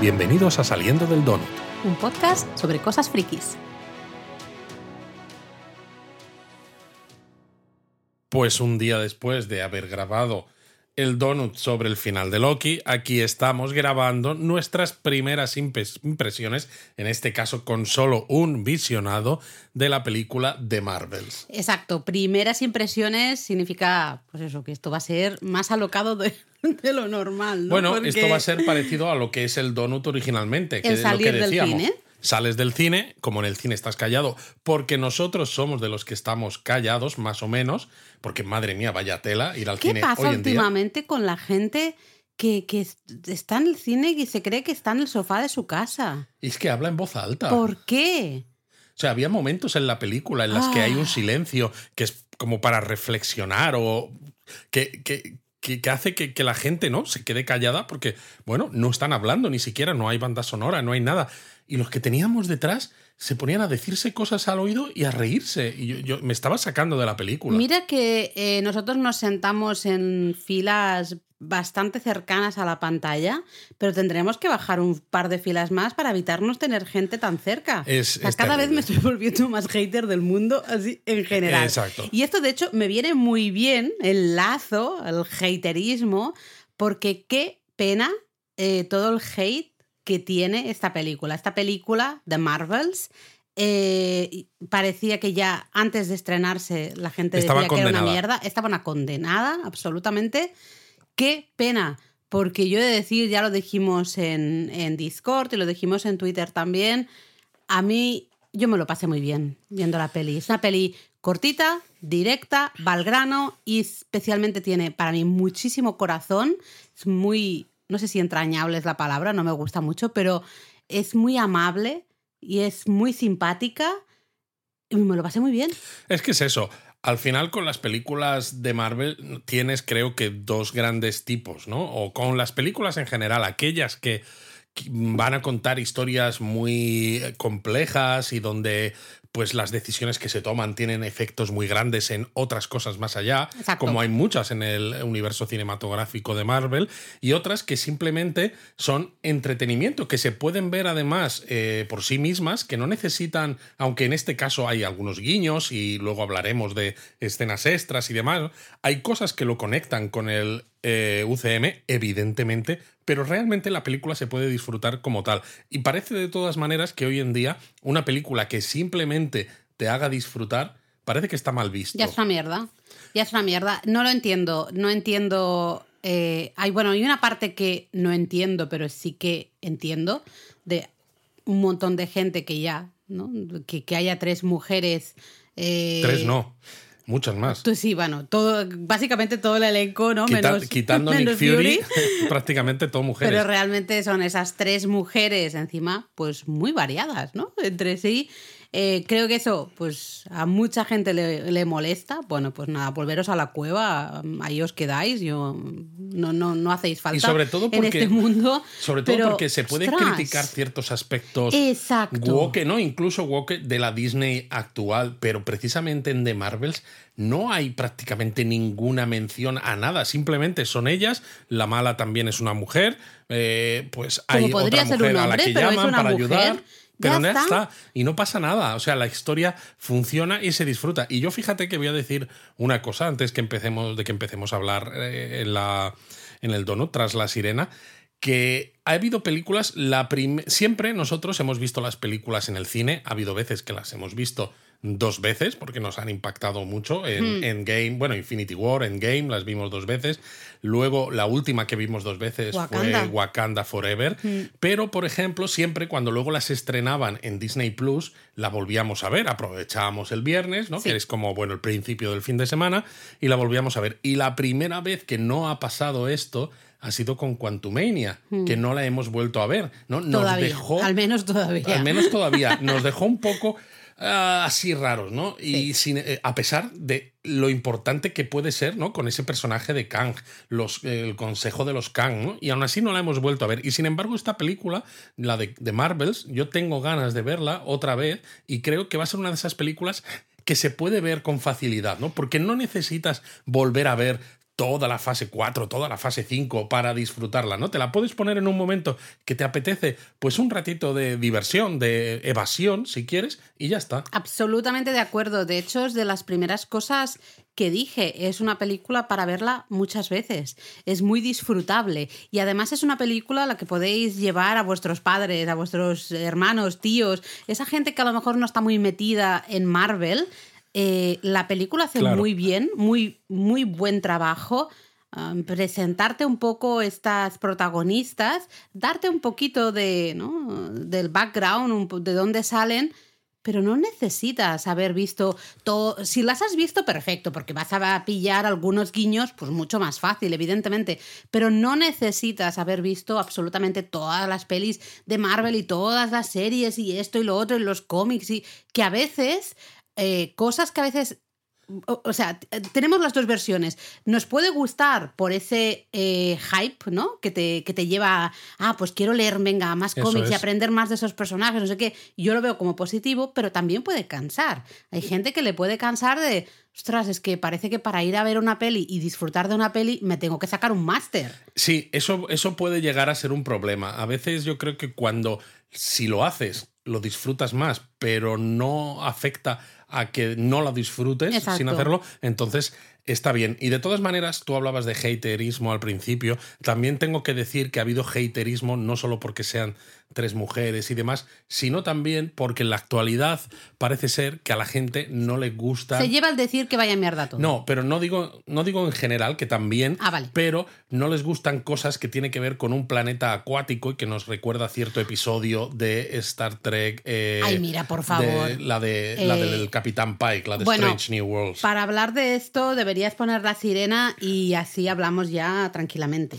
Bienvenidos a Saliendo del Donut. Un podcast sobre cosas frikis. Pues un día después de haber grabado el donut sobre el final de Loki, aquí estamos grabando nuestras primeras impresiones, en este caso con solo un visionado de la película de Marvels. Exacto, primeras impresiones significa, pues eso, que esto va a ser más alocado de, lo normal. ¿no? Bueno, esto va a ser parecido a lo que es el donut originalmente, que es lo que decíamos. Del cine sales del cine, como en el cine estás callado, porque nosotros somos de los que estamos callados, más o menos, porque madre mía, vaya tela ir al cine. ¿Qué pasa últimamente con la gente que, que, está en el cine y se cree que está en el sofá de su casa? Y es que habla en voz alta. ¿Por qué? O sea, había momentos en la película en las que hay un ah. silencio que es como para reflexionar o que, que, que, hace que, que, la gente no se quede callada porque, bueno, no están hablando ni siquiera, no hay banda sonora, no hay nada. Y los que teníamos detrás se ponían a decirse cosas al oído y a reírse. Y yo, me estaba sacando de la película. Mira que eh, nosotros nos sentamos en filas bastante cercanas a la pantalla, pero tendremos que bajar un par de filas más para evitarnos tener gente tan cerca. Es, cada vez me estoy volviendo más hater del mundo así en general. Exacto. Y esto, de hecho, me viene muy bien el lazo, el haterismo, porque qué pena eh, todo el hate que tiene esta película. Esta película de Marvels eh, parecía que ya antes de estrenarse la gente decía que era una mierda. Estaba una condenada, absolutamente. Qué pena, porque yo he de decir, ya lo dijimos en, en Discord y lo dijimos en Twitter también, a mí yo me lo pasé muy bien viendo la peli. Es una peli cortita, directa, valgrano y especialmente tiene para mí muchísimo corazón. Es muy no sé si entrañable es la palabra, no me gusta mucho, pero es muy amable y es muy simpática y me lo pasé muy bien. Es que es eso. Al final con las películas de Marvel tienes creo que dos grandes tipos, ¿no? O con las películas en general, aquellas que van a contar historias muy complejas y donde pues las decisiones que se toman tienen efectos muy grandes en otras cosas más allá, como hay muchas en el universo cinematográfico de Marvel, y otras que simplemente son entretenimiento, que se pueden ver además eh, por sí mismas, que no necesitan, aunque en este caso hay algunos guiños y luego hablaremos de escenas extras y demás, hay cosas que lo conectan con el eh, UCM, evidentemente, pero realmente la película se puede disfrutar como tal. Y parece de todas maneras que hoy en día una película que simplemente te haga disfrutar, parece que está mal visto. Ya es una mierda. Ya es una mierda. No lo entiendo. No entiendo. Eh, hay, bueno, hay una parte que no entiendo, pero sí que entiendo, de un montón de gente que ya, ¿no? Que, que haya tres mujeres. Eh, tres no. Muchas más. Tú sí, bueno, todo, básicamente todo el elenco, ¿no? menos, quitando Nick Fury, prácticamente todo mujeres. Pero realmente son esas tres mujeres encima, pues muy variadas, ¿no? Entre sí. Eh, creo que eso, pues a mucha gente le, molesta. Bueno, pues nada, volveros a la cueva, ahí os quedáis, yo no, no, no hacéis falta sobre todo en este mundo. Sobre todo porque se pueden criticar ciertos aspectos Exacto. woke, ¿no? Incluso woke de la Disney actual, pero precisamente en The Marvels no hay prácticamente ninguna mención a nada. Simplemente son ellas, la mala también es una mujer, eh, pues hay otra mujer a la que llaman para ayudar pero ya está. Y no pasa nada. O sea, la historia funciona y se disfruta. Y yo fíjate que voy a decir una cosa antes que empecemos, de que empecemos a hablar eh, en, la, en el donut tras la sirena. Que ha habido películas, la siempre nosotros hemos visto las películas en el cine, ha habido veces que las hemos visto dos veces porque nos han impactado mucho en, hmm. Game, bueno, Infinity War, en Game, las vimos dos veces. Luego la última que vimos dos veces fue Wakanda Forever. Hmm. Pero, por ejemplo, siempre cuando luego las estrenaban en Disney Plus, la volvíamos a ver. Aprovechábamos el viernes, ¿no? Que es como, bueno, el principio del fin de semana, y la volvíamos a ver. Y la primera vez que no ha pasado esto ha sido con Quantumania, hmm. que no la hemos vuelto a ver. ¿no? Nos dejó. Al menos todavía. Al menos todavía. Nos dejó un poco Ah, así raros, ¿no? Y sin, eh, a pesar de lo importante que puede ser, ¿no? Con ese personaje de Kang, los, el consejo de los Kang, ¿no? Y aún así no la hemos vuelto a ver. Y sin embargo, esta película, la de, de Marvels, yo tengo ganas de verla otra vez y creo que va a ser una de esas películas que se puede ver con facilidad, ¿no? Porque no necesitas volver a ver toda la fase 4, toda la fase 5 para disfrutarla, ¿no? Te la puedes poner en un momento que te apetece, pues un ratito de diversión, de evasión, si quieres, y ya está. Absolutamente de acuerdo. De hecho, es de las primeras cosas que dije, es una película para verla muchas veces. Es muy disfrutable. Y además es una película a la que podéis llevar a vuestros padres, a vuestros hermanos, tíos, esa gente que a lo mejor no está muy metida en Marvel eh, la película hace muy bien, muy, muy buen trabajo. Um, presentarte un poco estas protagonistas, darte un poquito de, ¿no? del background, de dónde salen, pero no necesitas haber visto todo. Si las has visto, perfecto, porque vas a pillar algunos guiños, pues mucho más fácil, evidentemente. Pero no necesitas haber visto absolutamente todas las pelis de Marvel y todas las series y esto y lo otro y los cómics y que a veces eh, cosas que a veces o, sea, tenemos las dos versiones. Nos puede gustar por ese eh, hype, ¿no? Que te, que te lleva ah, pues quiero leer, venga, más cómics y aprender más de esos personajes, no sé qué. Yo lo veo como positivo, pero también puede cansar. Hay gente que le puede cansar de, ostras, es que parece que para ir a ver una peli y disfrutar de una peli me tengo que sacar un máster. Sí, eso, eso puede llegar a ser un problema. A veces yo creo que cuando, si lo haces, lo disfrutas más, pero no afecta a que no la disfrutes sin hacerlo, entonces está bien. Y de todas maneras, tú hablabas de haterismo al principio. También tengo que decir que ha habido haterismo no solo porque sean tres mujeres y demás, sino también porque en la actualidad parece ser que a la gente no le gusta. Se lleva al decir que vaya mierda todo. No, pero no digo, no digo en general, que también. Ah, vale. Pero no les gustan cosas que tienen que ver con un planeta acuático y que nos recuerda cierto episodio de Star Trek. Eh, Ay, mira, por favor. la, de, la eh, del Capitán Pike, la de Strange New Worlds. Para hablar de esto, deberías poner la sirena y así hablamos ya tranquilamente.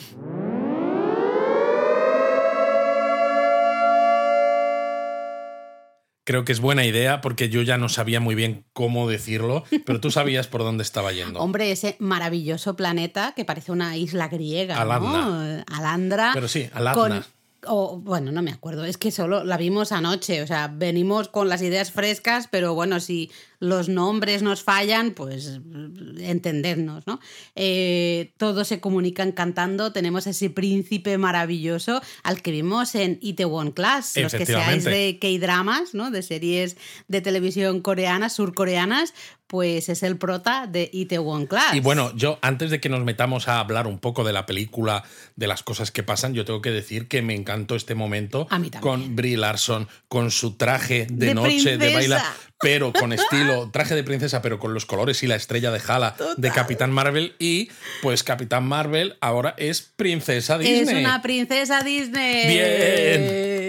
Creo que es buena idea porque yo ya no sabía muy bien cómo decirlo, pero tú sabías por dónde estaba yendo. Hombre, ese maravilloso planeta que parece una isla griega. Alandra. Alandra. Pero sí, Alandra. O, bueno, no me acuerdo, es que solo la vimos anoche, o sea, venimos con las ideas frescas, pero bueno, si los nombres nos fallan, pues entendernos, ¿no? Eh, todos se comunican cantando, tenemos ese príncipe maravilloso al que vimos en Itaewon Class, los que seáis de K-dramas, ¿no? De series de televisión coreanas, surcoreanas, pues es el prota de Itaewon Class. Y bueno, yo antes de que nos metamos a hablar un poco de la película, de las cosas que pasan, yo tengo que decir que me encantó este momento con Brie Larson, con su traje de, noche de bailar pero con estilo traje de princesa, pero con los colores y la estrella de Hala de Capitán Marvel. Y pues Capitán Marvel ahora es princesa Disney. Es una princesa Disney. Bien.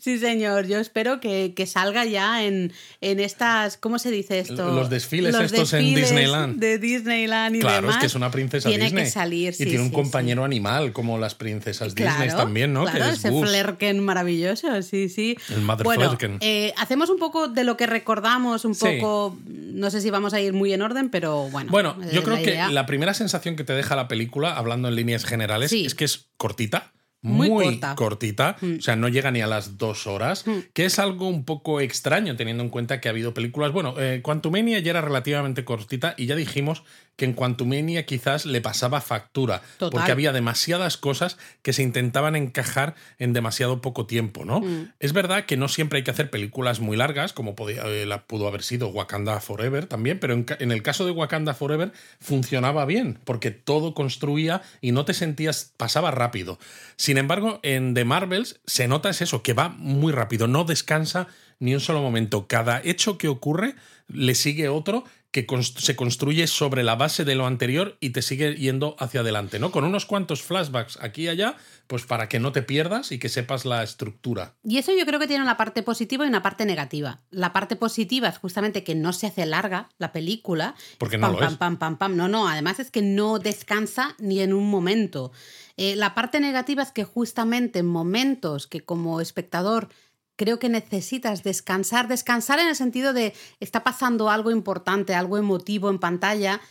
Sí, señor. Yo espero que, salga ya en, en, estas. ¿Cómo se dice esto? Los desfiles estos en Disneyland. De Disneyland y claro, es que es una princesa tiene Disney. que salir. y tiene un compañero animal, como las princesas Disney también, ¿no? Claro, que es ese flerken maravilloso, sí, sí. El Mother bueno, eh, hacemos un poco de lo que recordamos un poco, no sé si vamos a ir muy en orden, pero bueno. Bueno, yo creo que la primera sensación que te deja la película, hablando en líneas generales, es que es cortita. Muy, cortita, mm. o sea, no llega ni a las dos horas, mm. que es algo un poco extraño teniendo en cuenta que ha habido películas. Bueno, eh, Quantumania ya era relativamente cortita y ya dijimos que en Quantumania quizás le pasaba factura, porque había demasiadas cosas que se intentaban encajar en demasiado poco tiempo, ¿no? Mm. Es verdad que no siempre hay que hacer películas muy largas, como podía, eh, la pudo haber sido Wakanda Forever también, pero en, en, el caso de Wakanda Forever funcionaba bien, porque todo construía y no te sentías, pasaba rápido. Sin embargo, en The Marvels se nota es eso, que va muy rápido, no descansa ni un solo momento. Cada hecho que ocurre le sigue otro que se construye sobre la base de lo anterior y te sigue yendo hacia adelante, ¿no? Con unos cuantos flashbacks aquí y allá, pues para que no te pierdas y que sepas la estructura. Y eso yo creo que tiene una parte positiva y una parte negativa. La parte positiva es justamente que no se hace larga la película. Porque no pam, lo pam, es. pam, pam, pam. No, no, además es que no descansa ni en un momento. Eh, la parte negativa es que justamente en momentos que como espectador creo que necesitas descansar, descansar en el sentido de está pasando algo importante, algo emotivo en pantalla,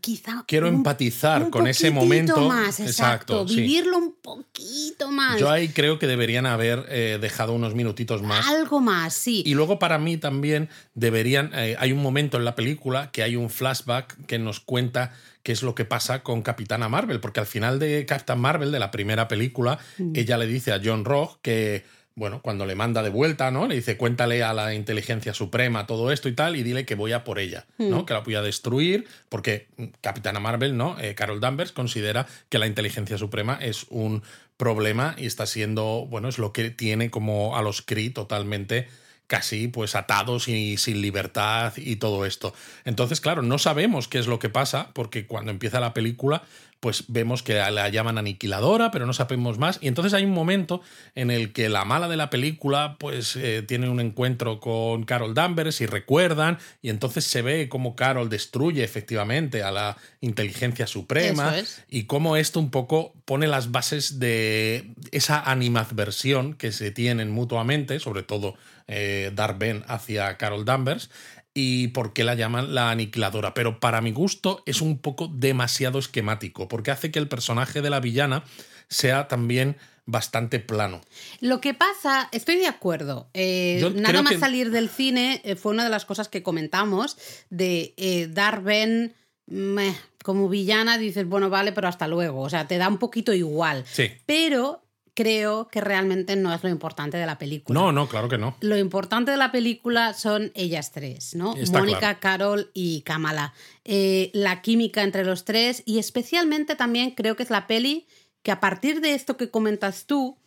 quizá. Quiero un- empatizar un con ese momento. Más, exacto. sí. Vivirlo un poquito más. Yo ahí creo que deberían haber eh, dejado unos minutitos más. Algo más, sí. Y luego para mí también deberían, eh, hay un momento en la película que hay un flashback que nos cuenta qué es lo que pasa con Capitana Marvel, porque al final de Captain Marvel, de la primera película, Mm. ella le dice a John Rock que, bueno, cuando le manda de vuelta, ¿no? Le dice, cuéntale a la inteligencia suprema todo esto y tal, y dile que voy a por ella, ¿no? Mm. Que la voy a destruir, porque mm, Capitana Marvel, ¿no? Eh, Carol Danvers considera que la inteligencia suprema es un problema y está siendo, bueno, es lo que tiene como a los Kree totalmente casi pues atados y sin libertad y todo esto. Entonces, claro, no sabemos qué es lo que pasa porque cuando empieza la película pues vemos que la llaman aniquiladora, pero no sabemos más. Y entonces hay un momento en el que la mala de la película pues eh, tiene un encuentro con Carol Danvers y recuerdan, y entonces se ve cómo Carol destruye efectivamente a la inteligencia suprema es. y cómo esto un poco pone las bases de esa animadversión que se tienen mutuamente, sobre todo eh, Darth Ben hacia Carol Danvers, y por qué la llaman la aniquiladora. Pero para mi gusto es un poco demasiado esquemático, porque hace que el personaje de la villana sea también bastante plano. Lo que pasa, estoy de acuerdo. eh, nada más que- salir del cine eh, fue una de las cosas que comentamos de eh, Darben meh, como villana. Dices, bueno, vale, pero hasta luego. O sea, te da un poquito igual. Sí. Pero creo que realmente no es lo importante de la película. No, no, claro que no. Lo importante de la película son ellas tres, ¿no? Está Mónica, claro. Carol y Kamala. Eh, la química entre los tres y especialmente también creo que es la peli que a partir de esto que comentas tú,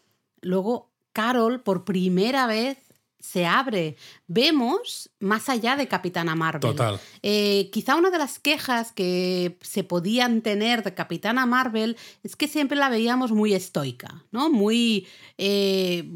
luego Carol por primera vez se abre. Vemos más allá de Capitana Marvel. Total. Eh, quizá una de las quejas que se podían tener de Capitana Marvel es que siempre la veíamos muy estoica, ¿no? Muy... eh,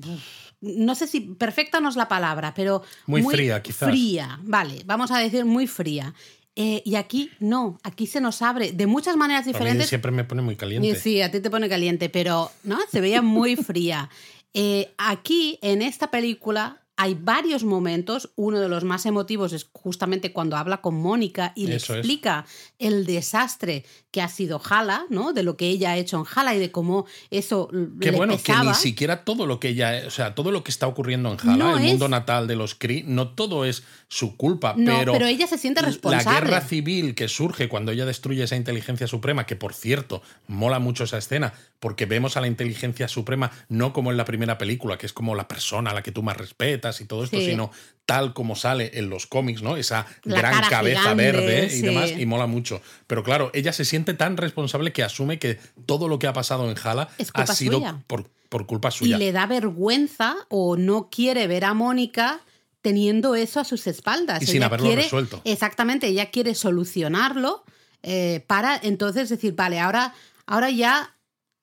no sé si perfecta no es la palabra, pero... Muy fría, quizás. Fría, vale, vamos a decir muy fría. Eh, y aquí no, aquí se nos abre de muchas maneras A mí diferentes. siempre me pone muy caliente. Sí, a ti te pone caliente, pero no, se veía muy fría. Eh, aquí, en esta película, hay varios momentos. Uno de los más emotivos es justamente cuando habla con Mónica y le es. explica el desastre que ha sido Hala, ¿no? De lo que ella ha hecho en Hala y de cómo eso Qué le bueno, pesaba. que ni siquiera todo lo que ella, o sea, todo lo que está ocurriendo en Hala, No el es- mundo natal de los Kree, no todo es su culpa, No, pero, pero ella se siente la responsable. guerra civil que surge cuando ella destruye esa inteligencia suprema, que por cierto, mola mucho esa escena, porque vemos a la inteligencia suprema no como en la primera película, que es como la persona a la que tú más respetas y todo esto, Sí. sino tal como sale en los cómics, ¿no? Esa La gran cabeza gigante, verde y demás, y mola mucho. Pero claro, ella se siente tan responsable que asume que todo lo que ha pasado en Hala ha sido suya. por, por culpa y suya. le da vergüenza o no quiere ver a Mónica teniendo eso a sus espaldas. Y sin Ella haberlo quiere- resuelto. Exactamente, ella quiere solucionarlo eh, para entonces decir, vale, ahora, ahora ya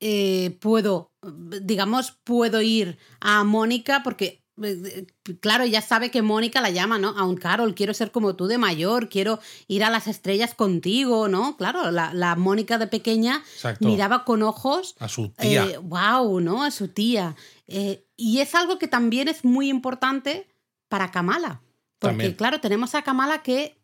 eh, puedo, digamos, puedo ir a Mónica porque... eh, Claro, ella sabe que Mónica la llama, ¿no? A un Carol, quiero ser como tú de mayor, quiero ir a las estrellas contigo, ¿no? Claro, la, la Mónica de pequeña Exacto. miraba con ojos A su tía. wow, ¿no? A su tía. Eh, y es algo que también es muy importante para Kamala. Porque, También. claro, tenemos a Kamala que eh,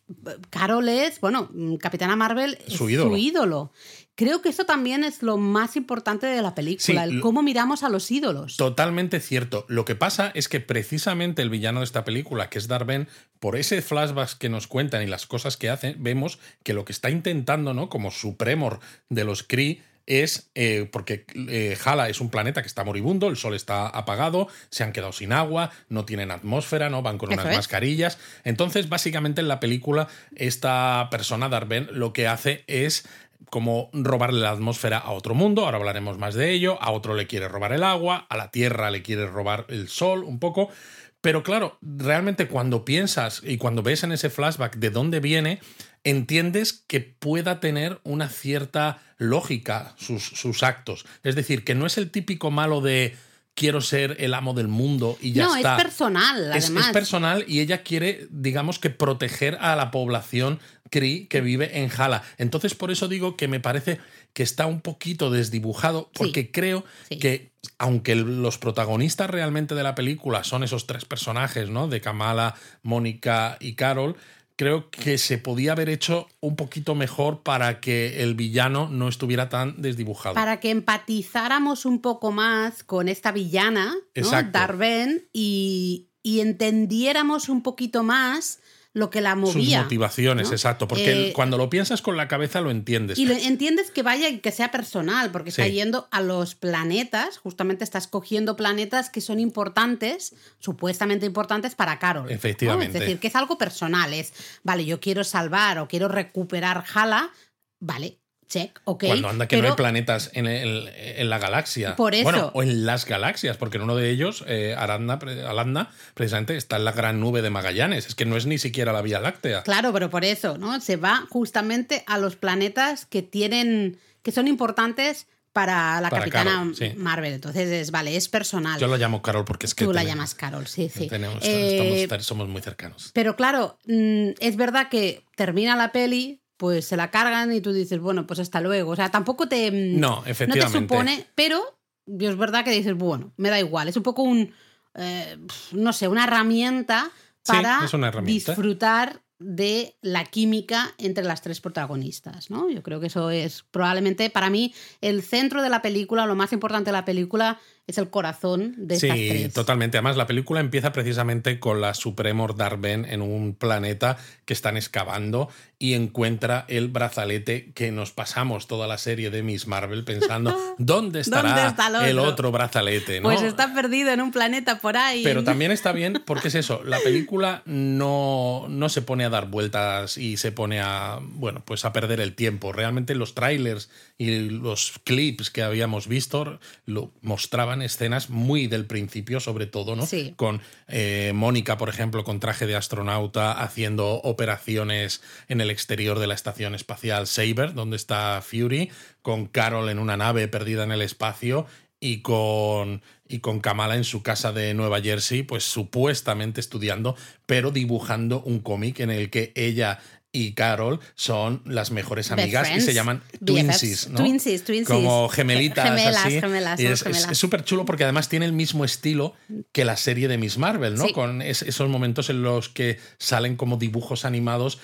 Carol es, bueno, mm, Capitana Marvel es Su ídolo. su ídolo. Creo que eso también es lo más importante de la película, Sí, el cómo miramos a los ídolos. Totalmente cierto. Lo que pasa es que precisamente el villano de esta película, que es Darben, por ese flashback que nos cuentan y las cosas que hacen, vemos que lo que está intentando, ¿no? Como supremor de los Kree es eh, porque eh, Hala es un planeta que está moribundo, el sol está apagado, se han quedado sin agua, no tienen atmósfera, no van con unas es. mascarillas. Entonces, básicamente en la película esta persona Darben lo que hace es como robarle la atmósfera a otro mundo, ahora hablaremos más de ello, a otro le quiere robar el agua, a la Tierra le quiere robar el sol un poco, pero claro, realmente cuando piensas y cuando ves en ese flashback de dónde viene, entiendes que pueda tener una cierta lógica sus, sus actos. Es decir, que no es el típico malo de quiero ser el amo del mundo y ya no, está. es personal, Es- además. Es, personal y ella quiere, digamos que, proteger a la población Cree que vive en Hala. Entonces, por eso digo que me parece que está un poquito desdibujado, porque creo sí. que, aunque los protagonistas realmente de la película son esos tres personajes, ¿no? De Kamala, Mónica y Carol. Creo que se podía haber hecho un poquito mejor para que el villano no estuviera tan desdibujado. Para que empatizáramos un poco más con esta villana, ¿no? Darben, y, y entendiéramos un poquito más lo que la movía. Sus motivaciones, exacto. Porque eh, cuando lo piensas con la cabeza lo entiendes. Y lo entiendes que vaya y que sea personal, porque está yendo a los planetas, justamente estás cogiendo planetas que son importantes, supuestamente importantes para Carol. Efectivamente. Es decir, que es algo personal. Es, vale, yo quiero salvar o quiero recuperar Hala, vale, check, ok. Cuando anda que no hay planetas en, en, la galaxia. Por eso. Bueno, o en las galaxias, porque en uno de ellos, eh, Aranda, precisamente está en la gran nube de Magallanes. Es que no es ni siquiera la Vía Láctea. Claro, pero por eso, ¿no? Se va justamente a los planetas que tienen. que son importantes para la capitana Marvel. Entonces es, vale, es personal. Yo la llamo Carol porque es que... Tú la llamas Carol, sí, sí. Eh, somos muy cercanos. Pero claro, mm, es verdad que termina la peli pues se la cargan y tú dices, bueno, pues hasta luego. O sea, tampoco te. Mm, no, efectivamente. No te supone, pero es verdad que dices, bueno, me da igual. Es un poco un. Eh, no sé, una herramienta para disfrutar de la química entre las tres protagonistas, ¿no? Yo creo que eso es probablemente para mí el centro de la película, lo más importante de la película es el corazón de estas Sí, totalmente. Además, la película empieza precisamente con la Supremor Darben en un planeta que están excavando y encuentra el brazalete que nos pasamos toda la serie de Miss Marvel pensando ¿dónde estará el, otro? brazalete? Pues está perdido en un planeta por ahí. Pero también está bien porque es eso, la película no, no se pone a dar vueltas y se pone a, bueno, pues a perder el tiempo. Realmente los trailers y los clips que habíamos visto lo mostraban escenas muy del principio, sobre todo, ¿no? Con eh, Mónica, por ejemplo, con traje de astronauta, haciendo operaciones en el exterior de la estación espacial Saber, donde está Fury, con Carol en una nave perdida en el espacio y con, y con Kamala en su casa de Nueva Jersey, pues supuestamente estudiando, pero dibujando un cómic en el que ella y Carol son las mejores amigas y se llaman Twinsies, ¿no? Twinsies, Twinsies. Como gemelitas. Gemelas, así. gemelas. Y es súper chulo porque además tiene el mismo estilo que la serie de Miss Marvel, ¿no? Con esos momentos en los que salen como dibujos animados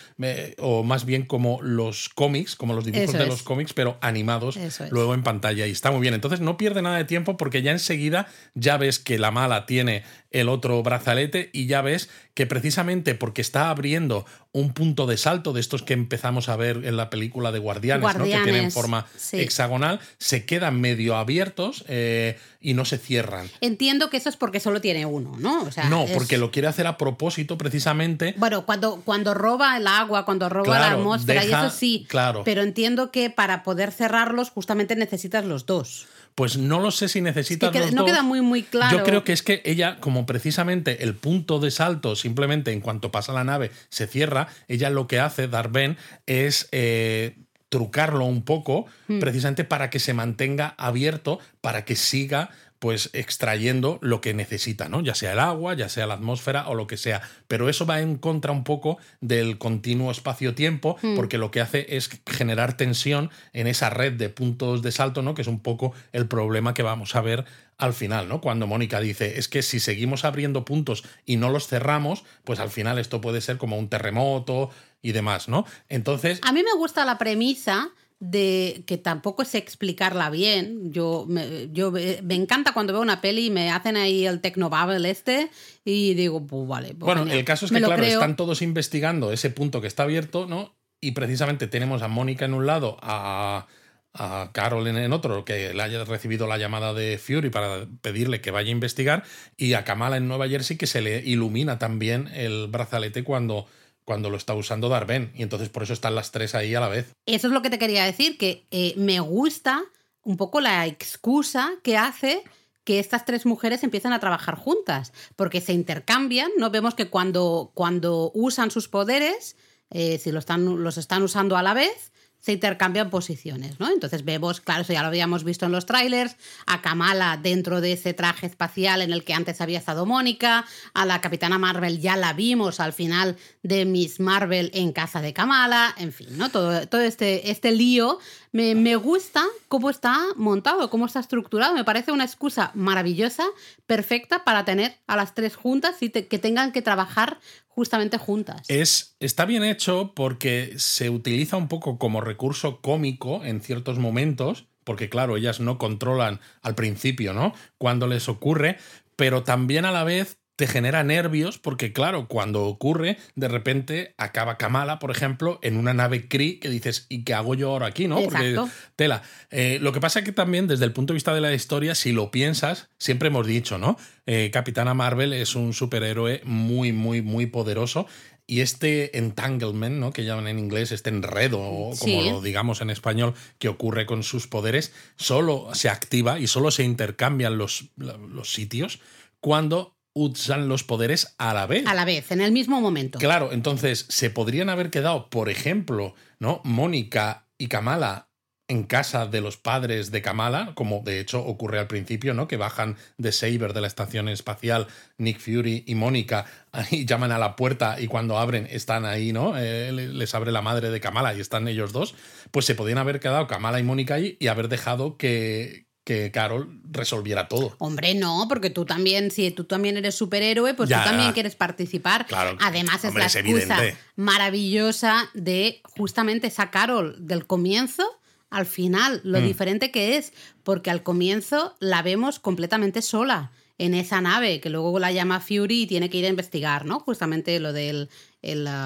o más bien como los cómics, como los dibujos de los cómics, pero animados luego en pantalla. Y está muy bien. Entonces no pierde nada de tiempo porque ya enseguida ya ves que la mala tiene el otro brazalete y ya ves que precisamente porque está abriendo un punto de salto de estos que empezamos a ver en la película de Guardianes, ¿no? que tienen forma hexagonal, se quedan medio abiertos eh, y no se cierran. Entiendo que eso es porque solo tiene uno, ¿no? no, porque lo quiere hacer a propósito precisamente. Bueno, cuando, cuando roba el agua, cuando roba la atmósfera, y eso sí. Claro. Pero entiendo que para poder cerrarlos justamente necesitas los dos. Pues no lo sé si necesita. no queda muy, muy claro. Yo creo que es que ella, como precisamente el punto de salto, simplemente en cuanto pasa la nave, se cierra, ella lo que hace, Darben, es. Eh, trucarlo un poco, hmm. precisamente para que se mantenga abierto, para que siga pues extrayendo lo que necesita, ¿no? Ya sea el agua, ya sea la atmósfera o lo que sea. Pero eso va en contra un poco del continuo espacio-tiempo, hmm. porque lo que hace es generar tensión en esa red de puntos de salto, ¿no? Que es un poco el problema que vamos a ver al final, ¿no? Cuando Mónica dice, es que si seguimos abriendo puntos y no los cerramos, pues al final esto puede ser como un terremoto y demás, ¿no? Entonces... A mí me gusta la premisa de que tampoco sé explicarla bien. Yo me, yo me encanta cuando veo una peli y me hacen ahí el Technobabble este y digo, pues vale. Pues bueno, el caso es que, claro, están todos investigando ese punto que está abierto, ¿no? Y precisamente tenemos a Mónica en un lado, a, a Carol en otro, que le haya recibido la llamada de Fury para pedirle que vaya a investigar, y a Kamala en Nueva Jersey, que se le ilumina también el brazalete cuando cuando lo está usando Darben. Y entonces por eso están las tres ahí a la vez. Eso es lo que te quería decir, que eh, me gusta un poco la excusa que hace que estas tres mujeres empiezan a trabajar juntas, porque se intercambian, ¿no? Vemos que cuando, cuando usan sus poderes, eh, si lo están, los están usando a la vez, se intercambian posiciones, ¿no? Entonces vemos, claro, eso ya lo habíamos visto en los trailers, a Kamala dentro de ese traje espacial en el que antes había estado Mónica, a la Capitana Marvel ya la vimos al final de Miss Marvel en casa de Kamala, en fin, ¿no? Todo, todo este, este lío. Me, me gusta cómo está montado, cómo está estructurado. Me parece una excusa maravillosa, perfecta para tener a las tres juntas y que tengan que trabajar justamente juntas. Es, está bien hecho porque se utiliza un poco como recurso cómico en ciertos momentos, porque claro, ellas no controlan al principio, ¿no? Cuando les ocurre, pero también a la vez te genera nervios porque, claro, cuando ocurre, de repente acaba Kamala, por ejemplo, en una nave Kree que dices, ¿y qué hago yo ahora aquí? ¿no? Porque tela. Eh, lo que pasa es que también, desde el punto de vista de la historia, si lo piensas, siempre hemos dicho, ¿no? Eh, Capitana Marvel es un superhéroe muy, muy, muy poderoso. Y este entanglement, ¿no? que llaman en inglés, este enredo, como lo digamos en español, que ocurre con sus poderes, solo se activa y solo se intercambian los, los sitios cuando usan los poderes a la vez. A la vez, en el mismo momento. Claro, entonces se podrían haber quedado, por ejemplo, ¿no? Mónica y Kamala en casa de los padres de Kamala, como de hecho ocurre al principio, ¿no? Que bajan de Saber de la estación espacial, Nick Fury y Mónica, y llaman a la puerta y cuando abren están ahí, ¿no? Eh, les abre la madre de Kamala y están ellos dos. Pues se podrían haber quedado Kamala y Mónica ahí y haber dejado que, que Carol resolviera todo. Hombre, no, porque tú también, si tú también eres superhéroe, pues tú también quieres participar. Claro, Además es la excusa maravillosa de justamente esa Carol del comienzo al final, lo mm. diferente que es, porque al comienzo la vemos completamente sola en esa nave, que luego la llama Fury y tiene que ir a investigar, ¿no? Justamente lo del el,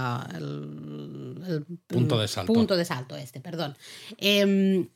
punto de salto. Punto de salto este, perdón. Em,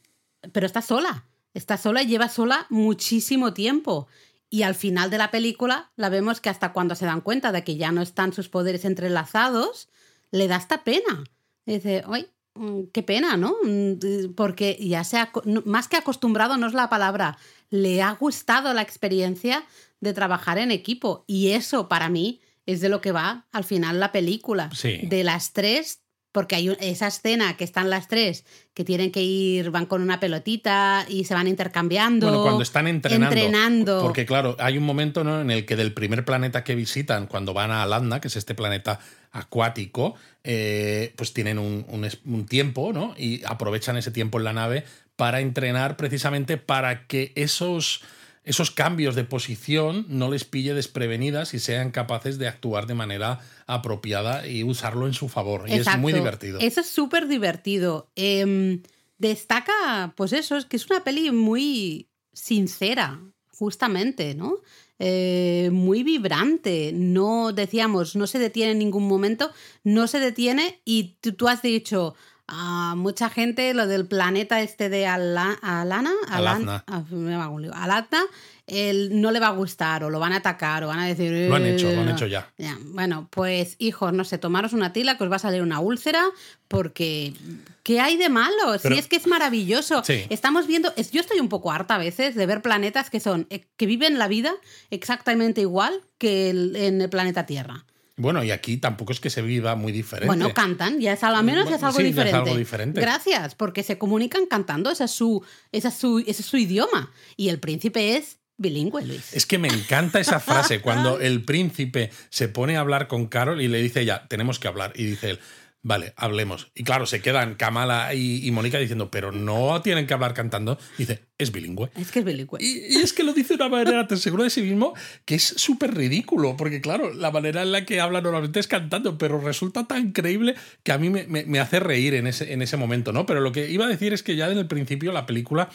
pero está sola está sola y lleva sola muchísimo tiempo. Y al final de la película la vemos que hasta cuando se dan cuenta de que ya no están sus poderes entrelazados, le da esta pena. dice, ¡ay! Mm, qué pena, ¿no? Mm, porque ya se ha, más que acostumbrado no es la palabra, le ha gustado la experiencia de trabajar en equipo. Y eso para mí es de lo que va al final la película. De las tres porque hay esa escena que están las tres que tienen que ir, van con una pelotita y se van intercambiando. Bueno, cuando están entrenando. Porque claro, hay un momento ¿no? en el que del primer planeta que visitan, cuando van a Aladna, que es este planeta acuático, eh, pues tienen un, un tiempo, ¿no? Y aprovechan ese tiempo en la nave para entrenar precisamente para que esos esos cambios de posición no les pille desprevenidas y sean capaces de actuar de manera apropiada y usarlo en su favor. Y es muy divertido. Eso es súper divertido. Em, destaca, pues eso, es que es una peli muy sincera, justamente, ¿no? Eh, muy vibrante. No decíamos, no se detiene en ningún momento, no se detiene y tú has dicho, a mucha gente lo del planeta este de Alana, Alana, Alana Alatna, él no le va a gustar o lo van a atacar o van a decir... Lo han hecho, lo han hecho ya. Bueno, pues hijos, no sé, tomaros una tila que os va a salir una úlcera porque... ¿Qué hay de malo? si es que es maravilloso. Estamos viendo... yo estoy un poco harta a veces de ver planetas que son... Eh, que viven la vida exactamente igual que en el planeta Tierra. Bueno, y aquí tampoco es que se viva muy diferente. Bueno, cantan, ya es, al menos es algo, diferente. Gracias, porque se comunican cantando, ese es su, ese es su, ese es su idioma. Y el príncipe es bilingüe, Luis. Es que me encanta esa frase, cuando el príncipe se pone a hablar con Carol y le dice ya, tenemos que hablar. Y dice él, Vale, hablemos. Y claro, se quedan Kamala y, Mónica diciendo, pero no tienen que hablar cantando. dice, es bilingüe. Es que es bilingüe. Y, es que lo dice de una manera tan segura de sí mismo que es súper ridículo, porque claro, la manera en la que habla normalmente es cantando, pero resulta tan creíble que a mí me, me hace reír en ese, en ese momento, ¿no? Pero lo que iba a decir es que ya en el principio la película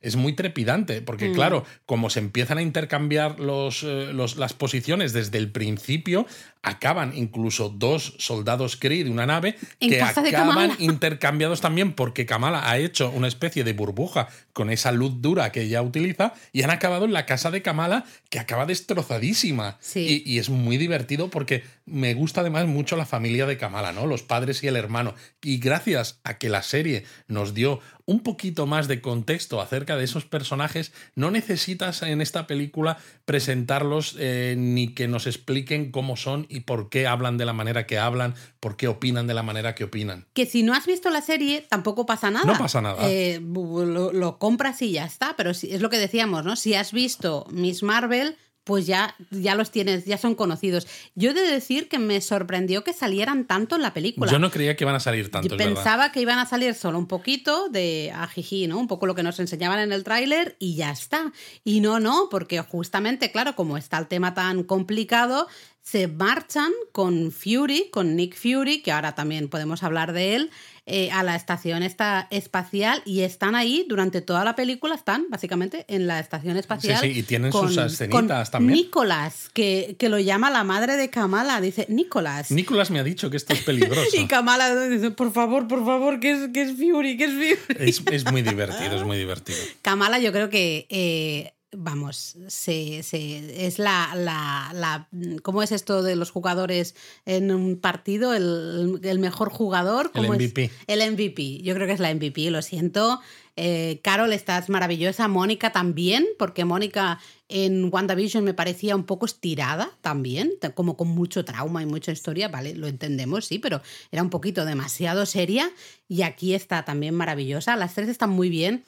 es muy trepidante, porque mm. claro, como se empiezan a intercambiar los, eh, las posiciones desde el principio, acaban incluso dos soldados Kree de una nave que acaban intercambiados también porque Kamala ha hecho una especie de burbuja con esa luz dura que ella utiliza y han acabado en la casa de Kamala que acaba destrozadísima. Y, y, es muy divertido porque me gusta además mucho la familia de Kamala, ¿no? Los padres y el hermano. Y gracias a que la serie nos dio un poquito más de contexto acerca de esos personajes, no necesitas en esta película presentarlos eh, ni que nos expliquen cómo son y por qué hablan de la manera que hablan, por qué opinan de la manera que opinan. Que si no has visto la serie, tampoco pasa nada. No pasa nada. Eh, lo, compras y ya está, pero es lo que decíamos, ¿no? Si has visto Miss Marvel, pues ya, ya los tienes, ya son conocidos. Yo he de decir que me sorprendió que salieran tanto en la película. Yo no creía que iban a salir tanto. Yo pensaba que iban a salir solo un poquito de ajiji, ¿no? Un poco lo que nos enseñaban en el tráiler y ya está. Y no, no, porque justamente, claro, como está el tema tan complicado, se marchan con Fury, con Nick Fury, que ahora también podemos hablar de él, eh, a la estación esta espacial y están ahí durante toda la película, están básicamente en la estación espacial. Sí, sí, y tienen sus escenitas también. Nicolás, que, que, lo llama la madre de Kamala, dice, Nicolás. Nicolás me ha dicho que esto es peligroso. y Kamala dice, por favor, por favor, que es, que es Fury, que es Fury. Es, es, muy divertido, es muy divertido. Kamala yo creo que... Eh, vamos, se, se, es la, la, la, ¿Cómo es esto de los jugadores en un partido? El, el mejor jugador. el MVP. El MVP. Yo creo que es la MVP, lo siento. Eh, Carol, estás maravillosa. Mónica también, porque Mónica en WandaVision me parecía un poco estirada también, como con mucho trauma y mucha historia, ¿vale? Lo entendemos, sí, pero era un poquito demasiado seria. Y aquí está también maravillosa. Las tres están muy bien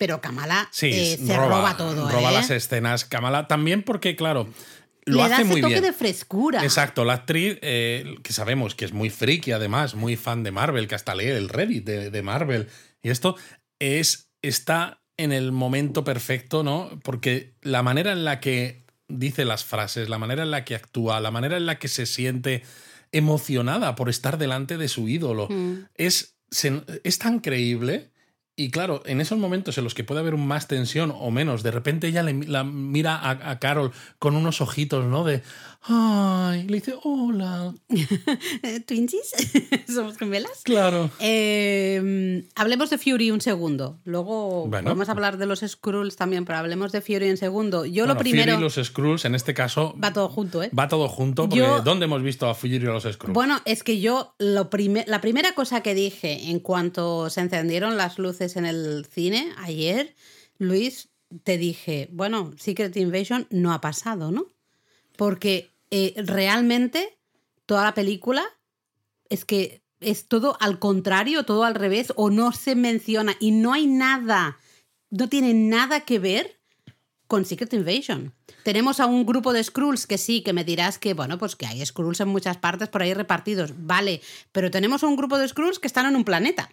pero Kamala eh, se roba, todo. Roba ¿eh? las escenas. Kamala también porque, claro, lo Le hace da ese muy toque bien. de frescura. Exacto, la actriz, eh, que sabemos que es muy friki además, muy fan de Marvel, que hasta lee el Reddit de, de Marvel. Y esto es, está en el momento perfecto, ¿no? Porque la manera en la que dice las frases, la manera en la que actúa, la manera en la que se siente emocionada por estar delante de su ídolo, Mm. es, se- es tan creíble. Y claro, en esos momentos en los que puede haber más tensión o menos, de repente ella le, la mira a, a Carol con unos ojitos, ¿no? De, ay, le dice, hola. Eh, ¿Twinsies? ¿Somos gemelas? Claro. Eh, hablemos de Fury un segundo. Luego Bueno. podemos hablar de los Skrulls también, pero hablemos de Fury un segundo. Yo Bueno, lo primero. Fury y los Skrulls, en este caso, Va todo junto, ¿eh? va todo junto, porque Yo- ¿dónde hemos visto a Fury y a los Skrulls? Bueno, es que yo lo prime- la primera cosa que dije en cuanto se encendieron las luces en el cine ayer, Luis, te dije, bueno, Secret Invasion no ha pasado, ¿no? Porque eh, realmente toda la película es que es todo al contrario, todo al revés, o no se menciona y no hay nada, no tiene nada que ver con Secret Invasion. Tenemos a un grupo de Skrulls que sí, que me dirás que, bueno, pues que hay Skrulls en muchas partes por ahí repartidos, vale, pero tenemos a un grupo de Skrulls que están en un planeta.